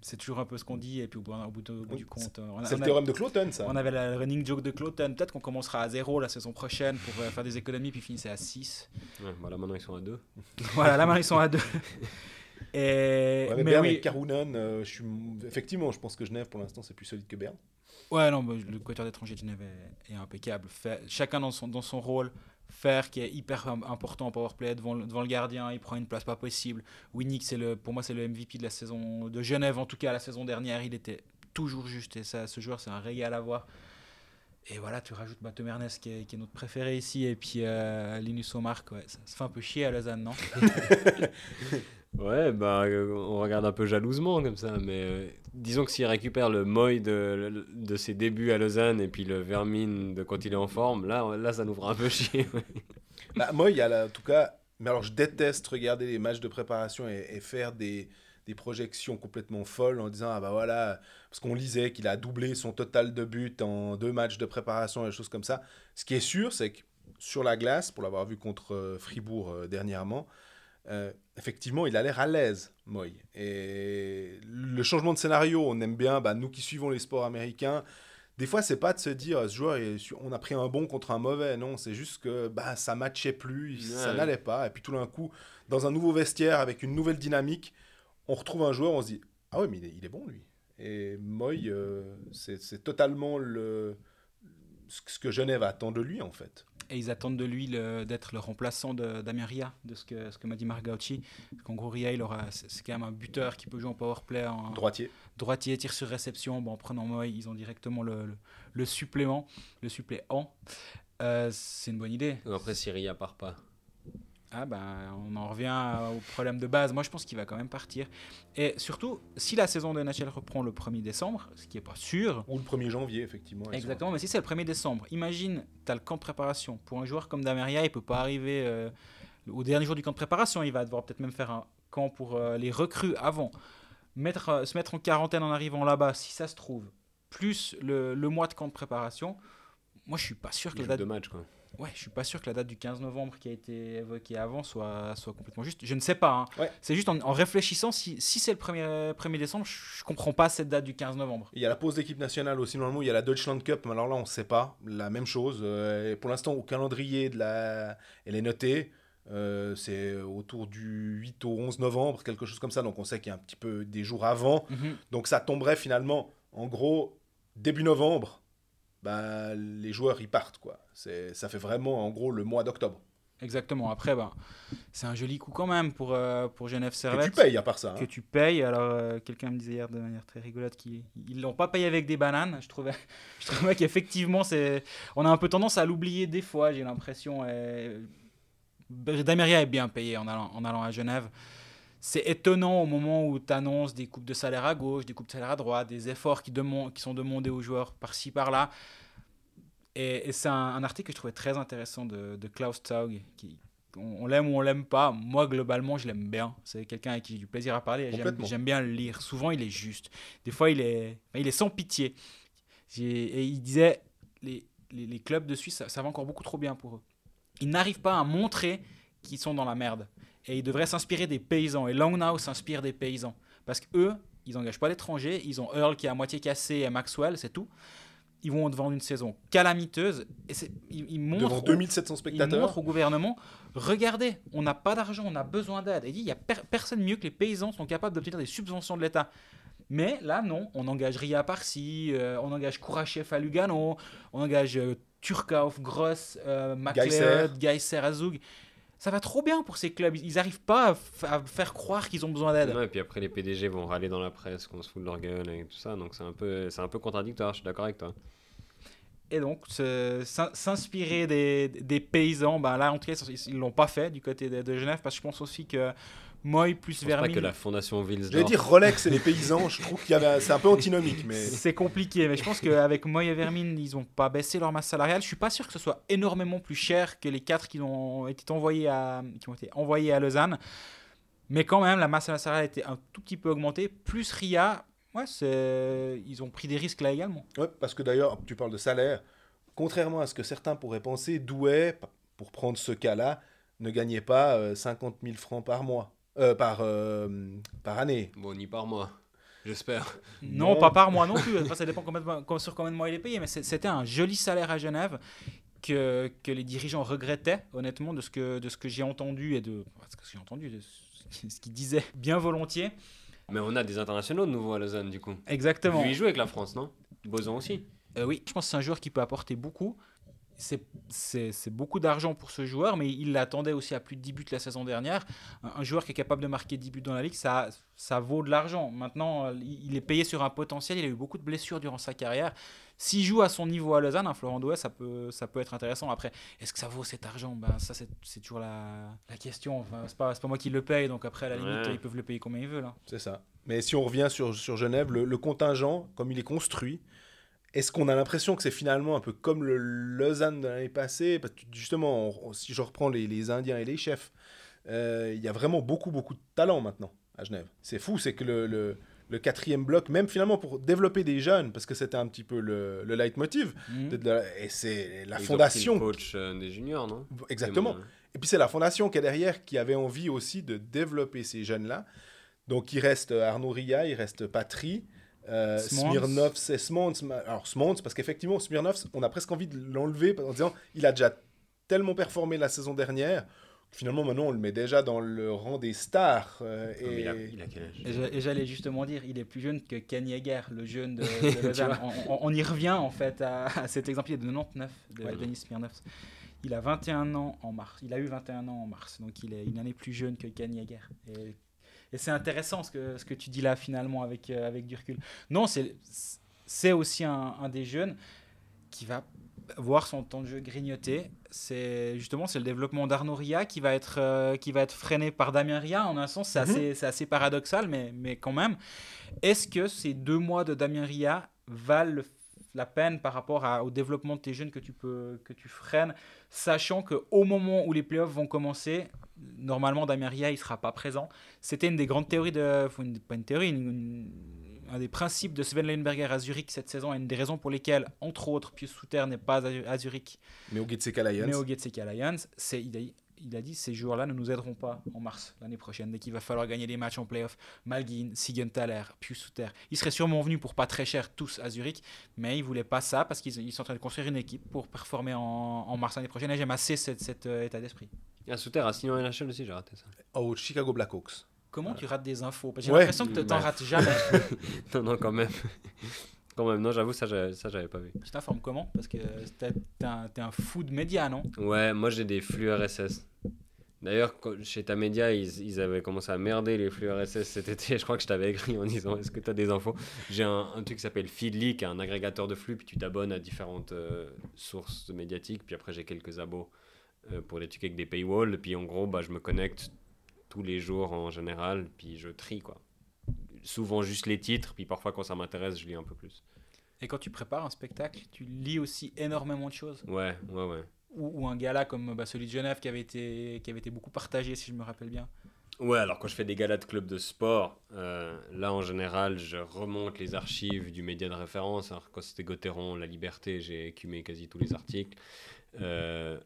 [SPEAKER 3] C'est toujours un peu ce qu'on dit, et puis au bout, au bout, du compte.
[SPEAKER 2] C'est le théorème de Cloton, ça.
[SPEAKER 3] On avait le running joke de Cloton. Peut-être qu'on commencera à 0 la saison prochaine pour euh, faire des économies, puis finir à 6.
[SPEAKER 1] Ouais, voilà, maintenant ils sont à 2. (laughs)
[SPEAKER 3] voilà, là maintenant ils sont à 2. (laughs)
[SPEAKER 2] et... mais, Berne et Karunen, euh, je suis... effectivement, je pense que Genève pour l'instant c'est plus solide que Berne.
[SPEAKER 3] Ouais, non, le quatuor d'étrangers de Genève est, impeccable. Fait, chacun dans son, dans son rôle. Faire qui est hyper important en powerplay devant, devant le gardien, il prend une place pas possible. Winnick, pour moi, c'est le MVP de la saison de Genève, en tout cas la saison dernière, il était toujours juste et ça, ce joueur, c'est un régal à voir. Et voilà, tu rajoutes Mathieu Mernes qui est, qui est, notre préféré ici, et puis euh, Linus Omar, ouais, ça, ça fait un peu chier à Lausanne, non? (laughs)
[SPEAKER 1] Ouais, bah, euh, on regarde un peu jalousement comme ça, mais euh, disons que s'il récupère le Moy de, de, ses débuts à Lausanne et puis le Vermine de quand il est en forme, là, là ça nous fera un peu chier.
[SPEAKER 2] bah, Moy, en tout cas, mais alors je déteste regarder les matchs de préparation et, faire des, des, projections complètement folles en disant, ah bah voilà, parce qu'on lisait qu'il a doublé son total de buts en deux matchs de préparation et des choses comme ça. Ce qui est sûr, c'est que sur la glace, pour l'avoir vu contre euh, Fribourg dernièrement, euh, effectivement, il a l'air à l'aise, Moy. Et le changement de scénario, on aime bien, bah, nous qui suivons les sports américains, des fois, c'est pas de se dire, ce joueur, on a pris un bon contre un mauvais. Non, c'est juste que bah, ça matchait plus, ça n'allait pas. Et puis tout d'un coup, dans un nouveau vestiaire, avec une nouvelle dynamique, on retrouve un joueur, on se dit, ah ouais, mais il est, bon, lui. Et Moy, euh, c'est totalement le, ce que Genève attend de lui, en fait.
[SPEAKER 3] Et ils attendent de lui d'être le remplaçant d'Amir Ria, de ce que, ce que m'a dit Marc Gauchi. Qu'en gros, Ria, c'est quand même un buteur qui peut jouer en powerplay. En,
[SPEAKER 2] droitier.
[SPEAKER 3] Droitier, tir sur réception. Bon, en prenant Moy, ils ont directement le, le, supplément, le suppléant. Euh, c'est une bonne idée.
[SPEAKER 1] Après, si Ria part pas.
[SPEAKER 3] Ah ben, on en revient au problème de base. Moi, je pense qu'il va quand même partir. Et surtout, si la saison de NHL reprend le 1er décembre, ce qui n'est pas sûr.
[SPEAKER 2] Ou le 1er janvier, effectivement.
[SPEAKER 3] Exactement, mais si c'est le 1er décembre, imagine, tu as le camp de préparation. Pour un joueur comme Dameria, il peut pas arriver euh, au dernier jour du camp de préparation. Il va devoir peut-être même faire un camp pour euh, les recrues avant. Mettre, euh, se mettre en quarantaine en arrivant là-bas, si ça se trouve. Plus le, le, mois de camp de préparation. Moi, je suis pas sûr que
[SPEAKER 1] la date. de match, quoi.
[SPEAKER 3] Ouais, je suis pas sûr que la date du 15 novembre qui a été évoquée avant soit, soit complètement juste. Je ne sais pas. Hein. C'est juste en, réfléchissant, si, si c'est le 1er, 1er décembre, je, ne comprends pas cette date du 15 novembre.
[SPEAKER 2] Il y a la pause d'équipe nationale aussi, normalement, il y a la Deutschland Cup, mais alors là, on ne sait pas. La même chose. Euh, pour l'instant, au calendrier, de la... elle est notée. Euh, c'est autour du 8 au 11 novembre, quelque chose comme ça. Donc on sait qu'il y a un petit peu des jours avant. Mhm. Donc ça tomberait finalement, en gros, début novembre bah, les joueurs y partent. Quoi. Ça fait vraiment en gros le mois d'octobre.
[SPEAKER 3] Exactement. Après, bah, c'est un joli coup quand même pour, euh, pour Genève Servette.
[SPEAKER 2] Que tu payes à part ça.
[SPEAKER 3] Que hein. tu payes. Alors, euh, quelqu'un me disait hier de manière très rigolote qu'ils ne l'ont pas payé avec des bananes. Je trouvais, (laughs) je trouvais qu'effectivement, on a un peu tendance à l'oublier des fois, j'ai l'impression. Dameria est bien payé en allant, en allant à Genève c'est étonnant au moment où tu annonces des coupes de salaire à gauche, des coupes de salaire à droite, des efforts qui, qui sont demandés aux joueurs par-ci, par-là. Et, c'est un, article que je trouvais très intéressant de, Klaus Taug. Qui, on, l'aime ou on l'aime pas. Moi, globalement, je l'aime bien. C'est quelqu'un avec qui j'ai du plaisir à parler. J'aime bien le lire. Souvent, il est juste. Des fois, il est, il est sans pitié. Et il disait les, les, clubs de Suisse, ça, ça va encore beaucoup trop bien pour eux. Ils n'arrivent pas à montrer qu'ils sont dans la merde. Et ils devraient s'inspirer des paysans. Et Langnau s'inspire des paysans. Parce qu'eux, ils n'engagent pas d'étrangers. Ils ont Earl qui est à moitié cassé et Maxwell, c'est tout. Ils vont devant une saison calamiteuse. Et ils, ils montrent
[SPEAKER 2] devant 2700 spectateurs.
[SPEAKER 3] Ils montrent au gouvernement regardez, on n'a pas d'argent, on a besoin d'aide. Et il n'y a personne mieux que les paysans sont capables d'obtenir des subventions de l'État. Mais là, non, on engage Ria Parsi, euh, on engage Kourachev à Lugano, on engage euh, Turkauf, Gross, euh, McLeod, Geiser, Azug ça va trop bien pour ces clubs. Ils n'arrivent pas à, faire croire qu'ils ont besoin d'aide.
[SPEAKER 1] et puis après, les PDG vont râler dans la presse qu'on se fout de leur gueule et tout ça. Donc c'est un peu, c'est un peu contradictoire, je suis d'accord avec toi.
[SPEAKER 3] Et donc, s'inspirer des, des, paysans, ben là, en tout cas, ils ne l'ont pas fait du côté de, de, Genève, parce que je pense aussi que Moy plus Vermine.
[SPEAKER 1] pas que la fondation Wilsdorf.
[SPEAKER 2] Je vais dire Rolex et les paysans, je trouve qu'il y avait, c'est un peu antinomique, mais.
[SPEAKER 3] C'est compliqué, mais je pense qu'avec Moy et Vermine, ils n'ont pas baissé leur masse salariale. Je suis pas sûr que ce soit énormément plus cher que les quatre qui ont été envoyés à, qui ont été envoyés à Lausanne. Mais quand même, la masse salariale a été un tout petit peu augmentée. Plus RIA, ouais, c'est... ils ont pris des risques là également.
[SPEAKER 2] Ouais, parce que d'ailleurs, tu parles de salaire. Contrairement à ce que certains pourraient penser, Douai, pour prendre ce cas-là, ne gagnait pas 50 000 francs par mois, par, par année.
[SPEAKER 1] Bon, ni par mois. J'espère.
[SPEAKER 3] Non, pas par mois non plus. ça dépend sur combien de mois il est payé. Mais c'était un joli salaire à Genève que, que les dirigeants regrettaient, honnêtement, de ce que, de ce que j'ai entendu et de ce que j'ai entendu, de (laughs) ce qu'ils disaient bien volontiers.
[SPEAKER 1] Mais on a des internationaux de nouveau à Lausanne, du coup.
[SPEAKER 3] Exactement.
[SPEAKER 1] Lui, il joue avec la France, non? Boson aussi.
[SPEAKER 3] Euh, oui, je pense que c'est un joueur qui peut apporter beaucoup c'est beaucoup d'argent pour ce joueur, mais il l'attendait aussi à plus de 10 buts la saison dernière. Un, joueur qui est capable de marquer 10 buts dans la ligue, ça, ça vaut de l'argent. Maintenant, il est payé sur un potentiel, il a eu beaucoup de blessures durant sa carrière. S'il joue à son niveau à Lausanne, un Florent Douai, ça peut, ça peut être intéressant. Après, est-ce que ça vaut cet argent? Ben, Ça, c'est toujours la, la question. Enfin, c'est pas, pas moi qui le paye, donc après, à la limite, ils peuvent le payer comme ils veulent. Hein.
[SPEAKER 2] C'est ça. Mais si on revient sur, sur Genève, le contingent, comme il est construit, est-ce qu'on a l'impression que c'est finalement un peu comme le Lausanne de l'année passée? Parce que justement, si je reprends les, Indiens et les chefs, euh, il y a vraiment beaucoup, beaucoup de talent maintenant à Genève. C'est fou, c'est que le, le, quatrième bloc, même finalement pour développer des jeunes, parce que c'était un petit peu le, le leitmotiv, mhm. et c'est la fondation.
[SPEAKER 1] le coach euh, des juniors, non?
[SPEAKER 2] Exactement. Et puis c'est la fondation qui est derrière qui avait envie aussi de développer ces jeunes-là. Donc il reste Arnaud Ria, il reste Patry. Euh, Smirnov, c'est Smons. Alors Smons, parce qu'effectivement, Smirnov, on a presque envie de l'enlever en disant il a déjà tellement performé la saison dernière. Finalement, maintenant, on le met déjà dans le rang des stars. Euh, et...
[SPEAKER 1] il, a, il a quel
[SPEAKER 3] âge? Et j'allais justement dire, il est plus jeune que Ken Yeager, le jeune de, (laughs) de on, y revient en fait à, cet exemple. Il est de 99, de Denis Smirnov. Il a 21 ans en mars. Il a eu 21 ans en mars, donc il est une année plus jeune que Ken Yeager. Et et c'est intéressant ce que, ce que tu dis là finalement avec, euh, avec du recul. Non, c'est aussi un, un, des jeunes qui va voir son temps de jeu grignoter. C'est justement c'est le développement d'Arnaud Ria qui va être euh, qui va être freiné par Damien Ria en un sens c'est mhm. assez, assez, paradoxal mais, mais quand même. Est-ce que ces deux mois de Damien Ria valent la peine par rapport à, au développement de tes jeunes que tu peux que tu freines, sachant que au moment où les playoffs vont commencer, normalement Damien Ria il sera pas présent. C'était une des grandes théories de, pas une théorie, un des principes de Sven Leinberger à Zurich cette saison et une des raisons pour lesquelles, entre autres, Pius Souter n'est pas à Zurich.
[SPEAKER 2] Mais au Getseka Lions.
[SPEAKER 3] Mais au Lions, c'est il a dit ces joueurs-là ne nous aideront pas en mars l'année prochaine, dès qu'il va falloir gagner des matchs en playoff. Malguin, Sigenthaler, Pius Souter. Ils seraient sûrement venus pour pas très cher tous à Zurich, mais ils voulaient pas ça parce qu'ils sont en train de construire une équipe pour performer en, mars l'année prochaine. Et j'aime assez cet, euh, état d'esprit.
[SPEAKER 1] Il y a Souter a signé en NHL aussi, j'ai raté ça.
[SPEAKER 2] Au Chicago Blackhawks.
[SPEAKER 3] Comment tu rates des infos? J'ai l'impression que tu n'en rates jamais. (laughs)
[SPEAKER 1] non, non, quand même. (laughs) quand même, non, j'avoue, ça, ça j'avais pas vu.
[SPEAKER 3] Tu t'informes comment Parce que t'es un, un, fou de médias, non
[SPEAKER 1] Ouais, moi j'ai des flux RSS. D'ailleurs, chez ta média, ils, ils, avaient commencé à merder les flux RSS cet été. Je crois que je t'avais écrit en disant Est-ce que tu as des infos J'ai un, un, truc qui s'appelle Feedly, qui est un agrégateur de flux, puis tu t'abonnes à différentes euh, sources médiatiques. Puis après, j'ai quelques abos euh, pour les trucs avec des paywalls. Puis en gros, bah, je me connecte tous les jours en général, puis je trie quoi. Souvent juste les titres, puis parfois quand ça m'intéresse, je lis un peu plus.
[SPEAKER 3] Et quand tu prépares un spectacle, tu lis aussi énormément de choses
[SPEAKER 1] Ouais, ouais, ouais
[SPEAKER 3] ou, un gala comme bah, celui de Genève qui avait, été, qui avait été beaucoup partagé, si je me rappelle bien.
[SPEAKER 1] Ouais, alors quand je fais des galas de clubs de sport, euh, là en général, je remonte les archives du média de référence. Alors quand c'était Gauthieron, La Liberté, j'ai écumé quasi tous les articles. Euh,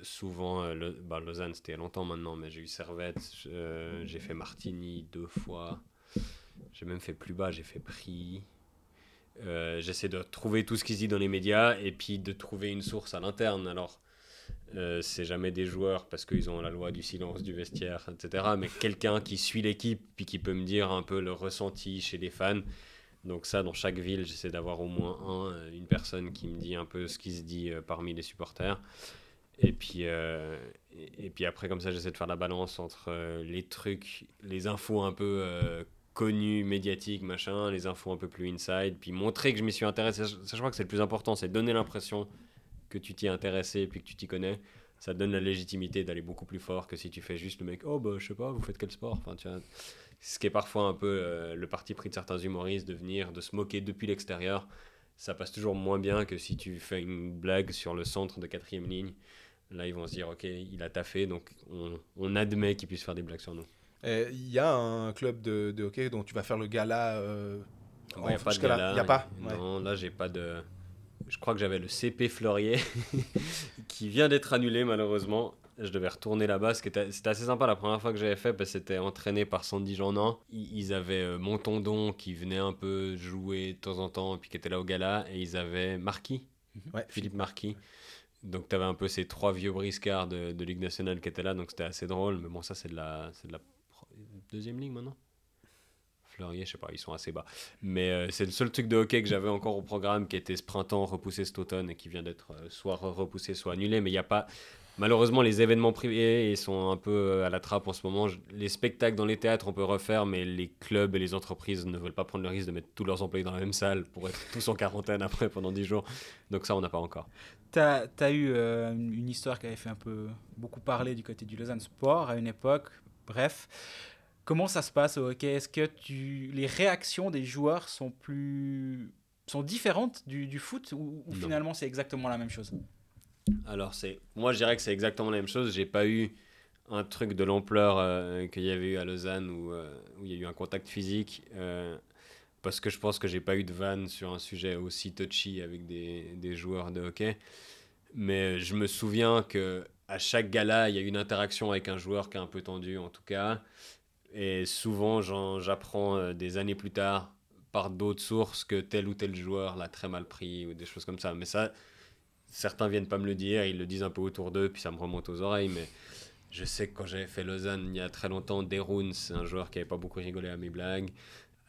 [SPEAKER 1] souvent, euh, le, bah, Lausanne, c'était longtemps maintenant, mais j'ai eu Servette, j'ai fait Martigny deux fois. J'ai même fait plus bas, j'ai fait Prix. J'essaie de trouver tout ce qui se dit dans les médias et puis de trouver une source à l'interne. Alors, euh, c'est jamais des joueurs parce qu'ils ont la loi du silence du vestiaire, etc. Mais quelqu'un qui suit l'équipe puis qui peut me dire un peu le ressenti chez les fans. Donc ça, dans chaque ville, j'essaie d'avoir au moins un, euh, une personne qui me dit un peu ce qui se dit euh, parmi les supporters. Et puis, et, puis après, comme ça, j'essaie de faire la balance entre les trucs, les infos un peu connues, médiatiques, machin, les infos un peu plus inside, puis montrer que je m'y suis intéressé. Ça, je crois que c'est le plus important, c'est donner l'impression que tu t'y intéressé et puis que tu t'y connais, ça donne la légitimité d'aller beaucoup plus fort que si tu fais juste le mec, oh bah je sais pas, vous faites quel sport? Enfin, tu vois, Ce qui est parfois un peu euh, le parti pris de certains humoristes de venir, de se moquer depuis l'extérieur. Ça passe toujours moins bien que si tu fais une blague sur le centre de quatrième ligne. Là, ils vont se dire, ok, il a taffé, donc on, on admet qu'il puisse faire des blagues sur nous.
[SPEAKER 2] Il y a un club de, de, hockey dont tu vas faire le gala. Euh,
[SPEAKER 1] il n'y a pas de gala. Y a pas Non, là, j'ai pas de je crois que j'avais le CP Fleurier (laughs) qui vient d'être annulé malheureusement. je devais retourner là-bas. C'était assez sympa la première fois que j'avais fait parce que c'était entraîné par Sandy Jeanin. Ils avaient euh, Montondon qui venait un peu jouer de temps en temps et puis qui était là au gala. Et ils avaient Marquis, mhm. Philippe Marquis. Donc tu avais un peu ces trois vieux briscards de, de Ligue nationale qui étaient là. Donc c'était assez drôle. Mais bon, ça c'est de la, de la deuxième ligue maintenant je sais pas, ils sont assez bas. Mais euh, c'est le seul truc de hockey que j'avais encore au programme qui était ce printemps repoussé cet automne et qui vient d'être euh, soit repoussé, soit annulé. Mais il n'y a pas. Malheureusement, les événements privés ils sont un peu euh, à la trappe en ce moment. Les spectacles dans les théâtres, on peut refaire, mais les clubs et les entreprises ne veulent pas prendre le risque de mettre tous leurs employés dans la même salle pour être (laughs) tous en quarantaine après pendant 10 jours. Donc ça, on n'a pas encore.
[SPEAKER 3] Tu as, eu une histoire qui avait fait un peu beaucoup parler du côté du Lausanne Sport à une époque. Bref, Comment ça se passe au hockey? Est-ce que tu... les réactions des joueurs sont plus sont différentes du, du foot ou, finalement c'est exactement la même chose?
[SPEAKER 1] Alors c'est moi je dirais que c'est exactement la même chose. J'ai pas eu un truc de l'ampleur euh, qu'il y avait eu à Lausanne où, euh, où, il y a eu un contact physique. Euh, parce que je pense que j'ai pas eu de vanne sur un sujet aussi touchy avec des, des, joueurs de hockey. Mais je me souviens que à chaque gala, il y a eu une interaction avec un joueur qui est un peu tendu en tout cas. Et souvent, j'apprends euh, des années plus tard par d'autres sources que tel ou tel joueur l'a très mal pris ou des choses comme ça. Mais ça, certains viennent pas me le dire, ils le disent un peu autour d'eux, puis ça me remonte aux oreilles. Mais je sais que quand j'avais fait Lausanne il y a très longtemps, Deruns, un joueur qui avait pas beaucoup rigolé à mes blagues.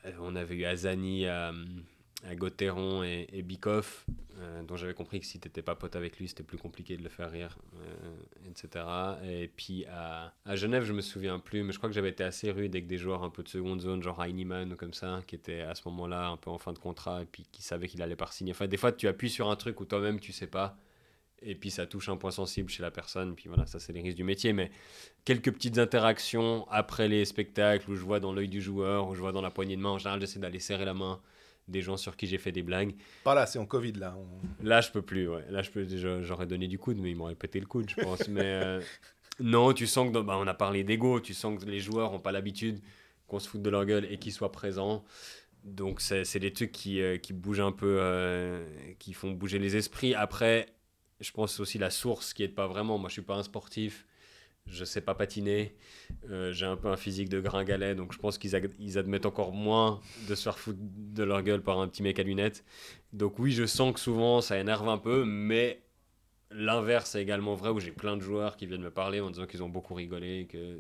[SPEAKER 1] Euh, on avait eu Azani à, à Gauthieron et, et Bikoff, euh, dont j'avais compris que si t'étais pas pote avec lui, c'était plus compliqué de le faire rire, euh, etc. Et puis à, Genève, je me souviens plus, mais je crois que j'avais été assez rude avec des joueurs un peu de seconde zone, genre Heinemann ou comme ça, qui étaient à ce moment-là un peu en fin de contrat et puis qui savaient qu'il allait pas signer. Enfin, des fois, tu appuies sur un truc où toi-même tu sais pas. Et puis ça touche un point sensible chez la personne, puis voilà, ça c'est les risques du métier. Mais quelques petites interactions après les spectacles où je vois dans l'œil du joueur, où je vois dans la poignée de main, en général j'essaie d'aller serrer la main, des gens sur qui j'ai fait des blagues.
[SPEAKER 2] Pas là, c'est en Covid là.
[SPEAKER 1] Là, je peux plus, ouais. Là, je peux, j'aurais donné du coude, mais ils m'auraient pété le coude, je pense. mais euh, non, tu sens que, bah, on a parlé d'ego, tu sens que les joueurs n'ont pas l'habitude qu'on se foute de leur gueule et qu'ils soient présents. Donc, c'est des trucs qui, euh, qui bougent un peu, euh, qui font bouger les esprits. Après, je pense aussi la source qui est pas vraiment. Moi, je suis pas un sportif je sais pas patiner, euh, j'ai un peu un physique de gringalet, donc je pense qu'ils admettent encore moins de se faire foutre de leur gueule par un petit mec à lunettes. Donc oui, je sens que souvent ça énerve un peu, mais l'inverse est également vrai, où j'ai plein de joueurs qui viennent me parler en disant qu'ils ont beaucoup rigolé, que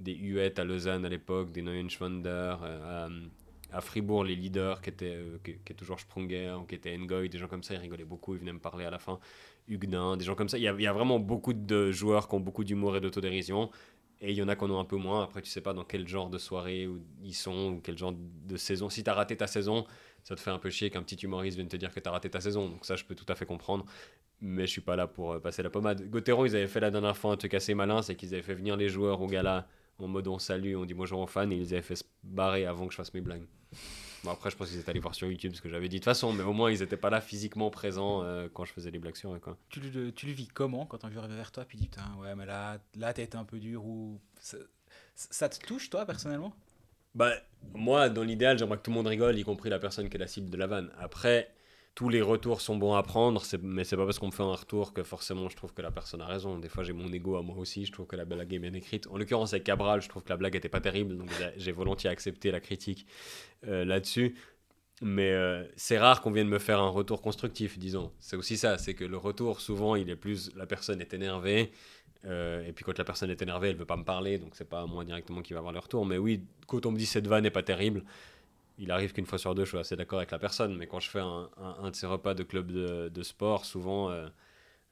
[SPEAKER 1] des huettes à Lausanne à l'époque, des Neuenschwander, euh, à, Fribourg, les leaders qui étaient, euh, qui, qui, toujours Sprunger, qui étaient Ngoy, des gens comme ça, ils rigolaient beaucoup, ils venaient me parler à la fin. Huguenin, des gens comme ça. Il y, a, vraiment beaucoup de joueurs qui ont beaucoup d'humour et d'autodérision. Et il y en a qui en ont un peu moins. Après, tu sais pas dans quel genre de soirée ils sont ou quel genre de saison. Si tu as raté ta saison, ça te fait un peu chier qu'un petit humoriste vienne te dire que tu as raté ta saison. Donc ça, je peux tout à fait comprendre. Mais je suis pas là pour euh, passer la pommade. Gauthieron, ils avaient fait la dernière fois un truc assez malin, c'est qu'ils avaient fait venir les joueurs au gala en mode on salue, on dit bonjour aux fans, et ils avaient fait se barrer avant que je fasse mes blagues. Bon, après, je pense qu'ils étaient allés voir sur YouTube ce que j'avais dit de toute façon, mais au moins, ils n'étaient pas là physiquement présents euh, quand je faisais les blagues sur eux. Quoi.
[SPEAKER 3] Tu, le, tu le vis comment quand on vient vers toi puis dis putain, ouais, mais là, là été un peu dur ou. Ça, ça, te touche, toi, personnellement?
[SPEAKER 1] Bah, moi, dans l'idéal, j'aimerais que tout le monde rigole, y compris la personne qui est la cible de la vanne. Après, tous les retours sont bons à prendre, mais c'est pas parce qu'on me fait un retour que forcément je trouve que la personne a raison. Des fois j'ai mon ego à moi aussi, je trouve que la blague est bien écrite. En l'occurrence avec Cabral, je trouve que la blague était pas terrible, donc j'ai volontiers accepté la critique euh, là-dessus. Mais euh, c'est rare qu'on vienne me faire un retour constructif, disons. C'est aussi ça, c'est que le retour, souvent, il est plus la personne est énervée. Euh, et puis quand la personne est énervée, elle veut pas me parler, donc c'est pas moi directement qui va avoir le retour. Mais oui, quand on me dit cette vanne n'est pas terrible, il arrive qu'une fois sur deux, je suis assez d'accord avec la personne. Mais quand je fais un, un, de ces repas de club de, de sport, souvent, euh,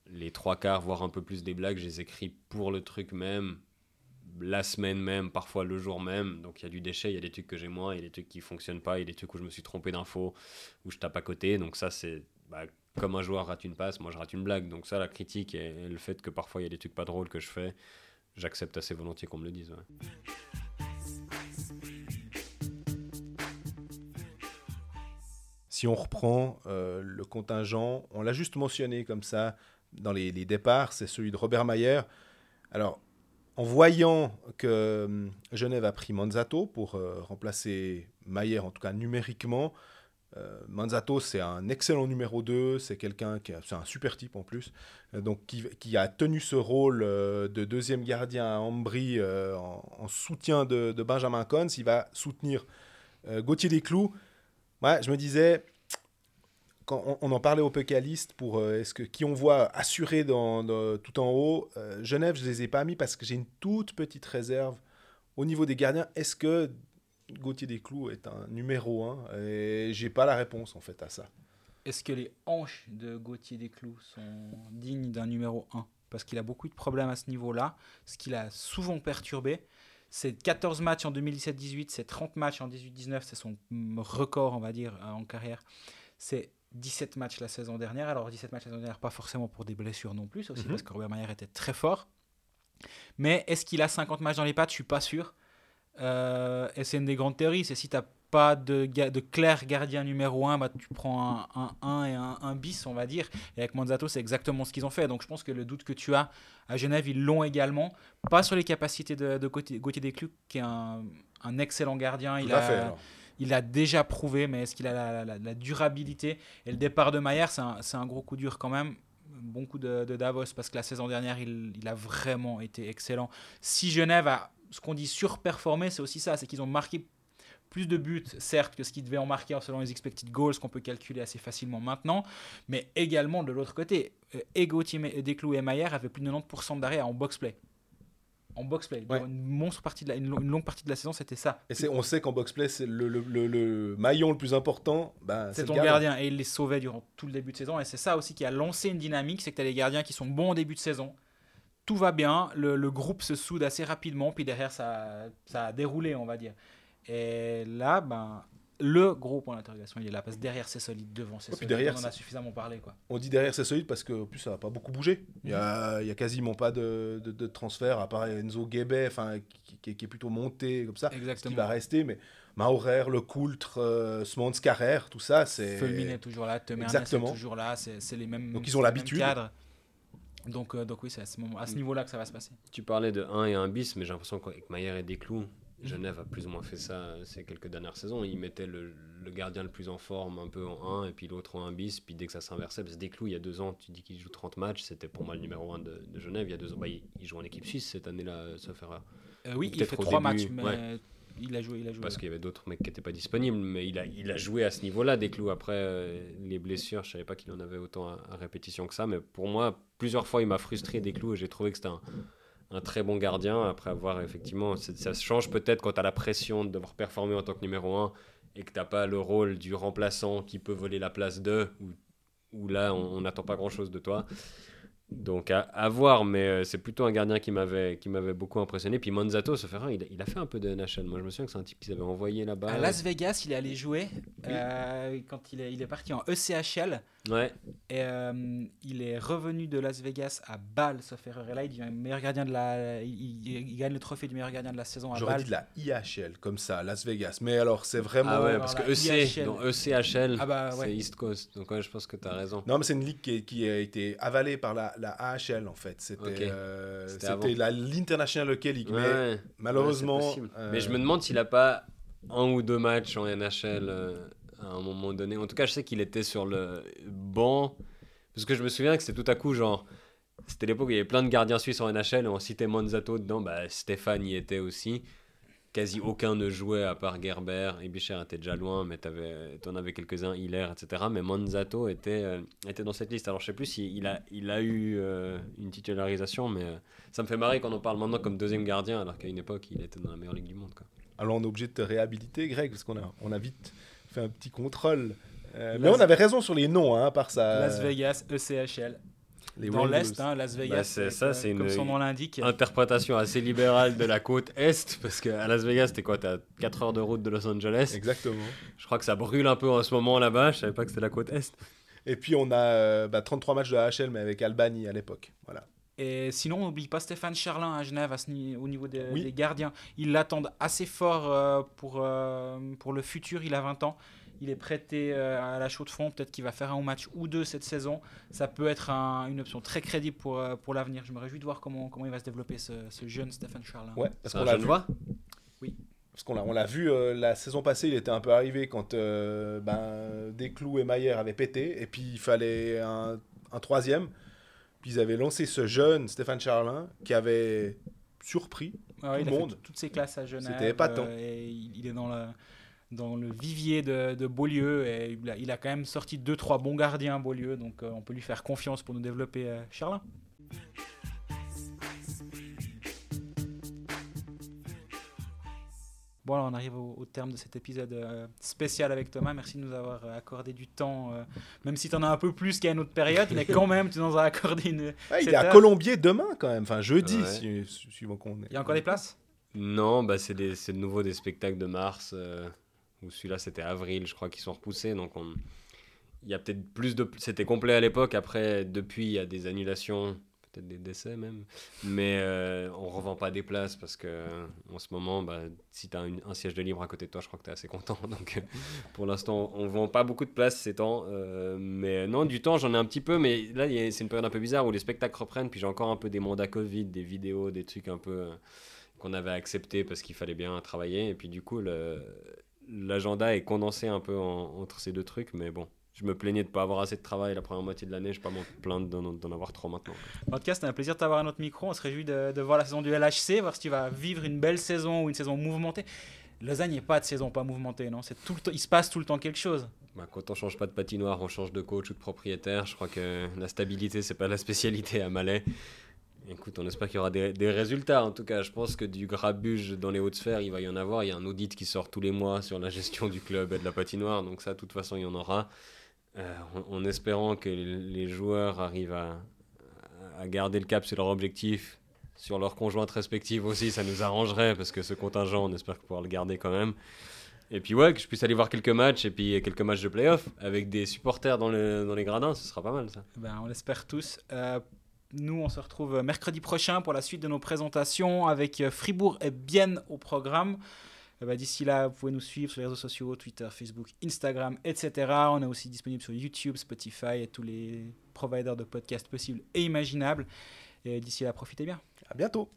[SPEAKER 1] les trois quarts, voire un peu plus des blagues, je les écris pour le truc même, la semaine même, parfois le jour même. Donc il y a du déchet, il y a des trucs que j'ai moins, il y a des trucs qui fonctionnent pas, il y a des trucs où je me suis trompé d'info, où je tape à côté. Donc ça, c'est bah, comme un joueur rate une passe, moi je rate une blague. Donc ça, la critique et, le fait que parfois il y a des trucs pas drôles que je fais, j'accepte assez volontiers qu'on me le dise.
[SPEAKER 2] Si on reprend euh, le contingent, on l'a juste mentionné comme ça dans les, départs, c'est celui de Robert Mayer. Alors, en voyant que euh, Genève a pris Manzato pour euh, remplacer Mayer, en tout cas numériquement, Manzato, c'est un excellent numéro 2, c'est quelqu'un qui c'est un super type en plus, donc qui, a tenu ce rôle de deuxième gardien à Ambry en, soutien de, Benjamin Cons. Il va soutenir Gauthier Desclous. Ouais, je me disais, quand on, en parlait au Pécaliste pour est-ce que qui on voit assuré dans, tout en haut, Genève, je les ai pas mis parce que j'ai une toute petite réserve au niveau des gardiens. Est-ce que Gauthier Desclous est un numéro 1 et j'ai pas la réponse en fait à ça.
[SPEAKER 3] Est-ce que les hanches de Gauthier Desclous sont dignes d'un numéro 1 Parce qu'il a beaucoup de problèmes à ce niveau-là, ce qui l'a souvent perturbé. C'est 14 matchs en 2017-18, c'est 30 matchs en 18-19, c'est son record, on va dire, euh, en carrière. C'est 17 matchs la saison dernière. Alors 17 matchs la saison dernière, pas forcément pour des blessures non plus, aussi mhm. parce que Robert Mayer était très fort. Mais est-ce qu'il a 50 matchs dans les pattes? Je suis pas sûr. Euh, et c'est une des grandes théories, c'est si tu n'as pas de, de clair gardien numéro 1, bah, tu prends un, 1 et un 1 bis, on va dire. Et avec Manzato, c'est exactement ce qu'ils ont fait. Donc je pense que le doute que tu as à Genève, ils l'ont également. Pas sur les capacités de, de Gauthier Desclus, qui est un, un excellent gardien. Il a, il a déjà prouvé, mais est-ce qu'il a la, durabilité? Et le départ de Maillard, c'est un, gros coup dur quand même bon coup de, Davos parce que la saison dernière, il, a vraiment été excellent. Si Genève a ce qu'on dit surperformer, c'est aussi ça, c'est qu'ils ont marqué plus de buts, certes, que ce qu'ils devaient en marquer selon les expected goals qu'on peut calculer assez facilement maintenant, mais également de l'autre côté, euh, Ego, Desclous et Maillard avaient plus de 90% d'arrêt en box-play. En box-play. Une, monstre partie de la, une, longue partie de la saison, c'était ça.
[SPEAKER 2] Et on sait qu'en box-play, c'est le, le, le, maillon le plus important. Ben,
[SPEAKER 3] c'est ton gardien. Et il les sauvait durant tout le début de saison. Et c'est ça aussi qui a lancé une dynamique, c'est que tu as les gardiens qui sont bons au début de saison, tout va bien, le, groupe se soude assez rapidement, puis derrière ça, ça a déroulé, on va dire. Et là, ben, le gros point d'interrogation, il est là, parce que derrière c'est solide, devant c'est solide, derrière, on en a suffisamment parlé. Quoi.
[SPEAKER 2] On dit derrière c'est solide parce que plus ça va pas beaucoup bouger. Il y a, y a quasiment pas de, de, transfert, à part Enzo Guébet, enfin, qui, est plutôt monté comme ça, Exactement. qui va rester, mais Maurer, Le Coultre, euh, Smans Carrère, tout ça, c'est...
[SPEAKER 3] Fulmin est toujours là, Temer est toujours là, c'est les mêmes
[SPEAKER 2] Donc ils ont l'habitude.
[SPEAKER 3] Donc, euh, donc oui, c'est à ce, à ce mm. niveau-là que ça va se passer.
[SPEAKER 1] Tu parlais de 1 et 1 bis, mais j'ai l'impression qu'avec Maillard et Desclous. Genève a plus ou moins fait ça ces quelques dernières saisons. Ils mettaient le, le, gardien le plus en forme un peu en 1 et puis l'autre en 1 bis. Puis dès que ça s'inversait, parce que Desclous, il y a deux ans, tu dis qu'il joue 30 matchs, c'était pour moi le numéro 1 de, de, Genève. Il y a deux ans, bah, il, joue en équipe suisse cette année-là, sauf erreur.
[SPEAKER 3] Euh, oui, il fait 3 matchs, mais il a joué, il a joué.
[SPEAKER 1] Parce qu'il y avait d'autres mecs qui n'étaient pas disponibles, mais il a, il a joué à ce niveau-là des clous. Après euh, les blessures, je savais pas qu'il en avait autant à, répétition que ça, mais pour moi, plusieurs fois, il m'a frustré des clous et j'ai trouvé que c'était un, un, très bon gardien. Après avoir effectivement, ça change peut-être quand tu as la pression de devoir performer en tant que numéro 1 et que tu pas le rôle du remplaçant qui peut voler la place de, où, là, on n'attend pas grand-chose de toi. Donc à, voir, mais euh, c'est plutôt un gardien qui m'avait qui m'avait beaucoup impressionné. Puis Monzato, ce faire il, il, a fait un peu de NHL. Moi, je me souviens que c'est un type qu'ils avaient envoyé là-bas.
[SPEAKER 3] À Las Vegas, il est allé jouer euh, quand il est, il est parti en ECHL.
[SPEAKER 1] Ouais.
[SPEAKER 3] Et euh, il est revenu de Las Vegas à Bâle, sauf erreur. Et là, il devient meilleur gardien de la. Il, gagne le trophée du meilleur gardien de la saison à
[SPEAKER 2] J'aurais dit de la IHL, comme ça, Las Vegas. Mais alors, c'est vraiment.
[SPEAKER 1] Ah ouais, parce que EC, donc ECHL, ah bah, c'est East Coast. Donc, ouais, je pense que tu as raison.
[SPEAKER 2] Non, mais c'est une ligue qui, qui, a été avalée par la, la AHL, en fait. C'était euh, l'International Hockey League. mais malheureusement.
[SPEAKER 1] Mais je me demande s'il n'a pas un ou deux matchs en NHL à un moment donné. En tout cas, je sais qu'il était sur le banc. Parce que je me souviens que c'était tout à coup, genre, c'était l'époque où il y avait plein de gardiens suisses en NHL et on citait Monzato dedans. Bah, Stéphane y était aussi. Quasi aucun ne jouait à part Gerber. Ibicher était déjà loin, mais tu en avais quelques-uns, Hiller, etc. Mais Monzato était, euh, était dans cette liste. Alors je sais plus s'il il a, il a eu euh, une titularisation, mais euh, ça me fait marrer quand on parle maintenant comme deuxième gardien, alors qu'à une époque, il était dans la meilleure ligue du monde. Quoi.
[SPEAKER 2] Alors on est obligé de te réhabiliter, Greg, parce qu'on a, on a vite fait un petit contrôle. Euh, mais on avait raison sur les noms, hein, par ça.
[SPEAKER 3] Las Vegas, ECHL. Les dans l'Est, hein, Las Vegas. Bah,
[SPEAKER 1] c'est ça, c'est une
[SPEAKER 3] son nom l'indique.
[SPEAKER 1] interprétation assez libérale de la côte Est, parce qu'à Las Vegas, t'es quoi T'as 4 heures de route de Los Angeles.
[SPEAKER 2] Exactement.
[SPEAKER 1] Je crois que ça brûle un peu en ce moment là-bas, je savais pas que c'était la côte Est.
[SPEAKER 2] Et puis on a 33 euh, bah, matchs de AHL, mais avec Albany à l'époque. Voilà.
[SPEAKER 3] Et sinon, on n'oublie pas Stéphane Charlin à Genève au niveau des, gardiens. Ils l'attendent assez fort euh, pour, pour le futur, il a 20 ans. Il est prêté euh, à la chaude fond. Peut-être qu'il va faire un match ou deux cette saison. Ça peut être une option très crédible pour, euh, pour l'avenir. Je me réjouis de voir comment, comment il va se développer ce, jeune Stéphane Charlin.
[SPEAKER 2] Ouais,
[SPEAKER 1] parce qu'on l'a vu.
[SPEAKER 3] Oui.
[SPEAKER 2] Parce qu'on l'a, on l'a vu euh, la saison passée, il était un peu arrivé quand euh, ben, Desclous et Maillère avaient pété, et puis il fallait un, un troisième. Puis ils avaient lancé ce jeune Stéphane Charlin qui avait surpris tout le monde.
[SPEAKER 3] toutes ses classes à Genève.
[SPEAKER 2] C'était épatant.
[SPEAKER 3] Euh, et il est dans le, dans le vivier de, de Beaulieu et il a, il a, quand même sorti 2-3 bons gardiens à Beaulieu, donc on peut lui faire confiance pour nous développer Charlin. Bon, on arrive au, terme de cet épisode euh, spécial avec Thomas. Merci de nous avoir euh, accordé du temps, euh, même si tu en as un peu plus qu'à une autre période, mais quand même, tu nous as accordé une. (laughs)
[SPEAKER 2] il est à Colombier demain, quand même, enfin jeudi, suivant qu'on
[SPEAKER 3] Il y a encore des places?
[SPEAKER 1] Non, bah, c'est de nouveau des spectacles de mars, ou celui-là c'était avril, je crois, qui sont repoussés. Donc on... il y a peut-être plus de. C'était complet à l'époque, après, depuis, il y a des annulations peut-être des décès même. Mais euh, on revend pas des places parce que en ce moment, bah, si tu as un siège de libre à côté de toi, je crois que tu es assez content. (laughs) Donc pour l'instant, on vend pas beaucoup de places ces temps. Euh, mais non, du temps, j'en ai un petit peu. Mais là, c'est une période un peu bizarre où les spectacles reprennent. Puis j'ai encore un peu des mandats Covid, des vidéos, des trucs un peu euh, qu'on avait accepté parce qu'il fallait bien travailler. Et puis du coup, l'agenda est condensé un peu entre ces deux trucs. Mais bon, je me plaignais de ne pas avoir assez de travail la première moitié de l'année. Je ne vais pas m'en plaindre d'en avoir trop maintenant.
[SPEAKER 3] En tout cas, c'était un plaisir de t'avoir à notre micro. On se réjouit de, voir la saison du LHC, voir si tu vas vivre une belle saison ou une saison mouvementée. Lausanne, il n'y a pas de saison pas mouvementée, non? C'est tout le Il se passe tout le temps quelque chose.
[SPEAKER 1] Bah, quand on change pas de patinoire, on change de coach ou de propriétaire. Je crois que la stabilité, c'est pas la spécialité à Malais. Écoute, on espère qu'il y aura des, des, résultats. En tout cas, je pense que du grabuge dans les hautes sphères, il va y en avoir. Il y a un audit qui sort tous les mois sur la gestion du club et de la patinoire. Donc ça, de toute façon, il y en aura. Euh, en, espérant que les joueurs arrivent à, à, garder le cap sur leur objectif, sur leurs conjointes respectives aussi, ça nous arrangerait parce que ce contingent, on espère pouvoir le garder quand même. Et puis ouais, que je puisse aller voir quelques matchs et puis quelques matchs de playoff avec des supporters dans, le, dans les gradins, ce sera pas mal ça.
[SPEAKER 3] Ben, on l'espère tous. Euh, nous, on se retrouve mercredi prochain pour la suite de nos présentations avec Fribourg et Bienne au programme. Eh ben, d'ici là, vous pouvez nous suivre sur les réseaux sociaux, Twitter, Facebook, Instagram, etc. On est aussi disponible sur YouTube, Spotify et tous les providers de podcasts possibles et imaginables. D'ici là, profitez bien.
[SPEAKER 2] À bientôt.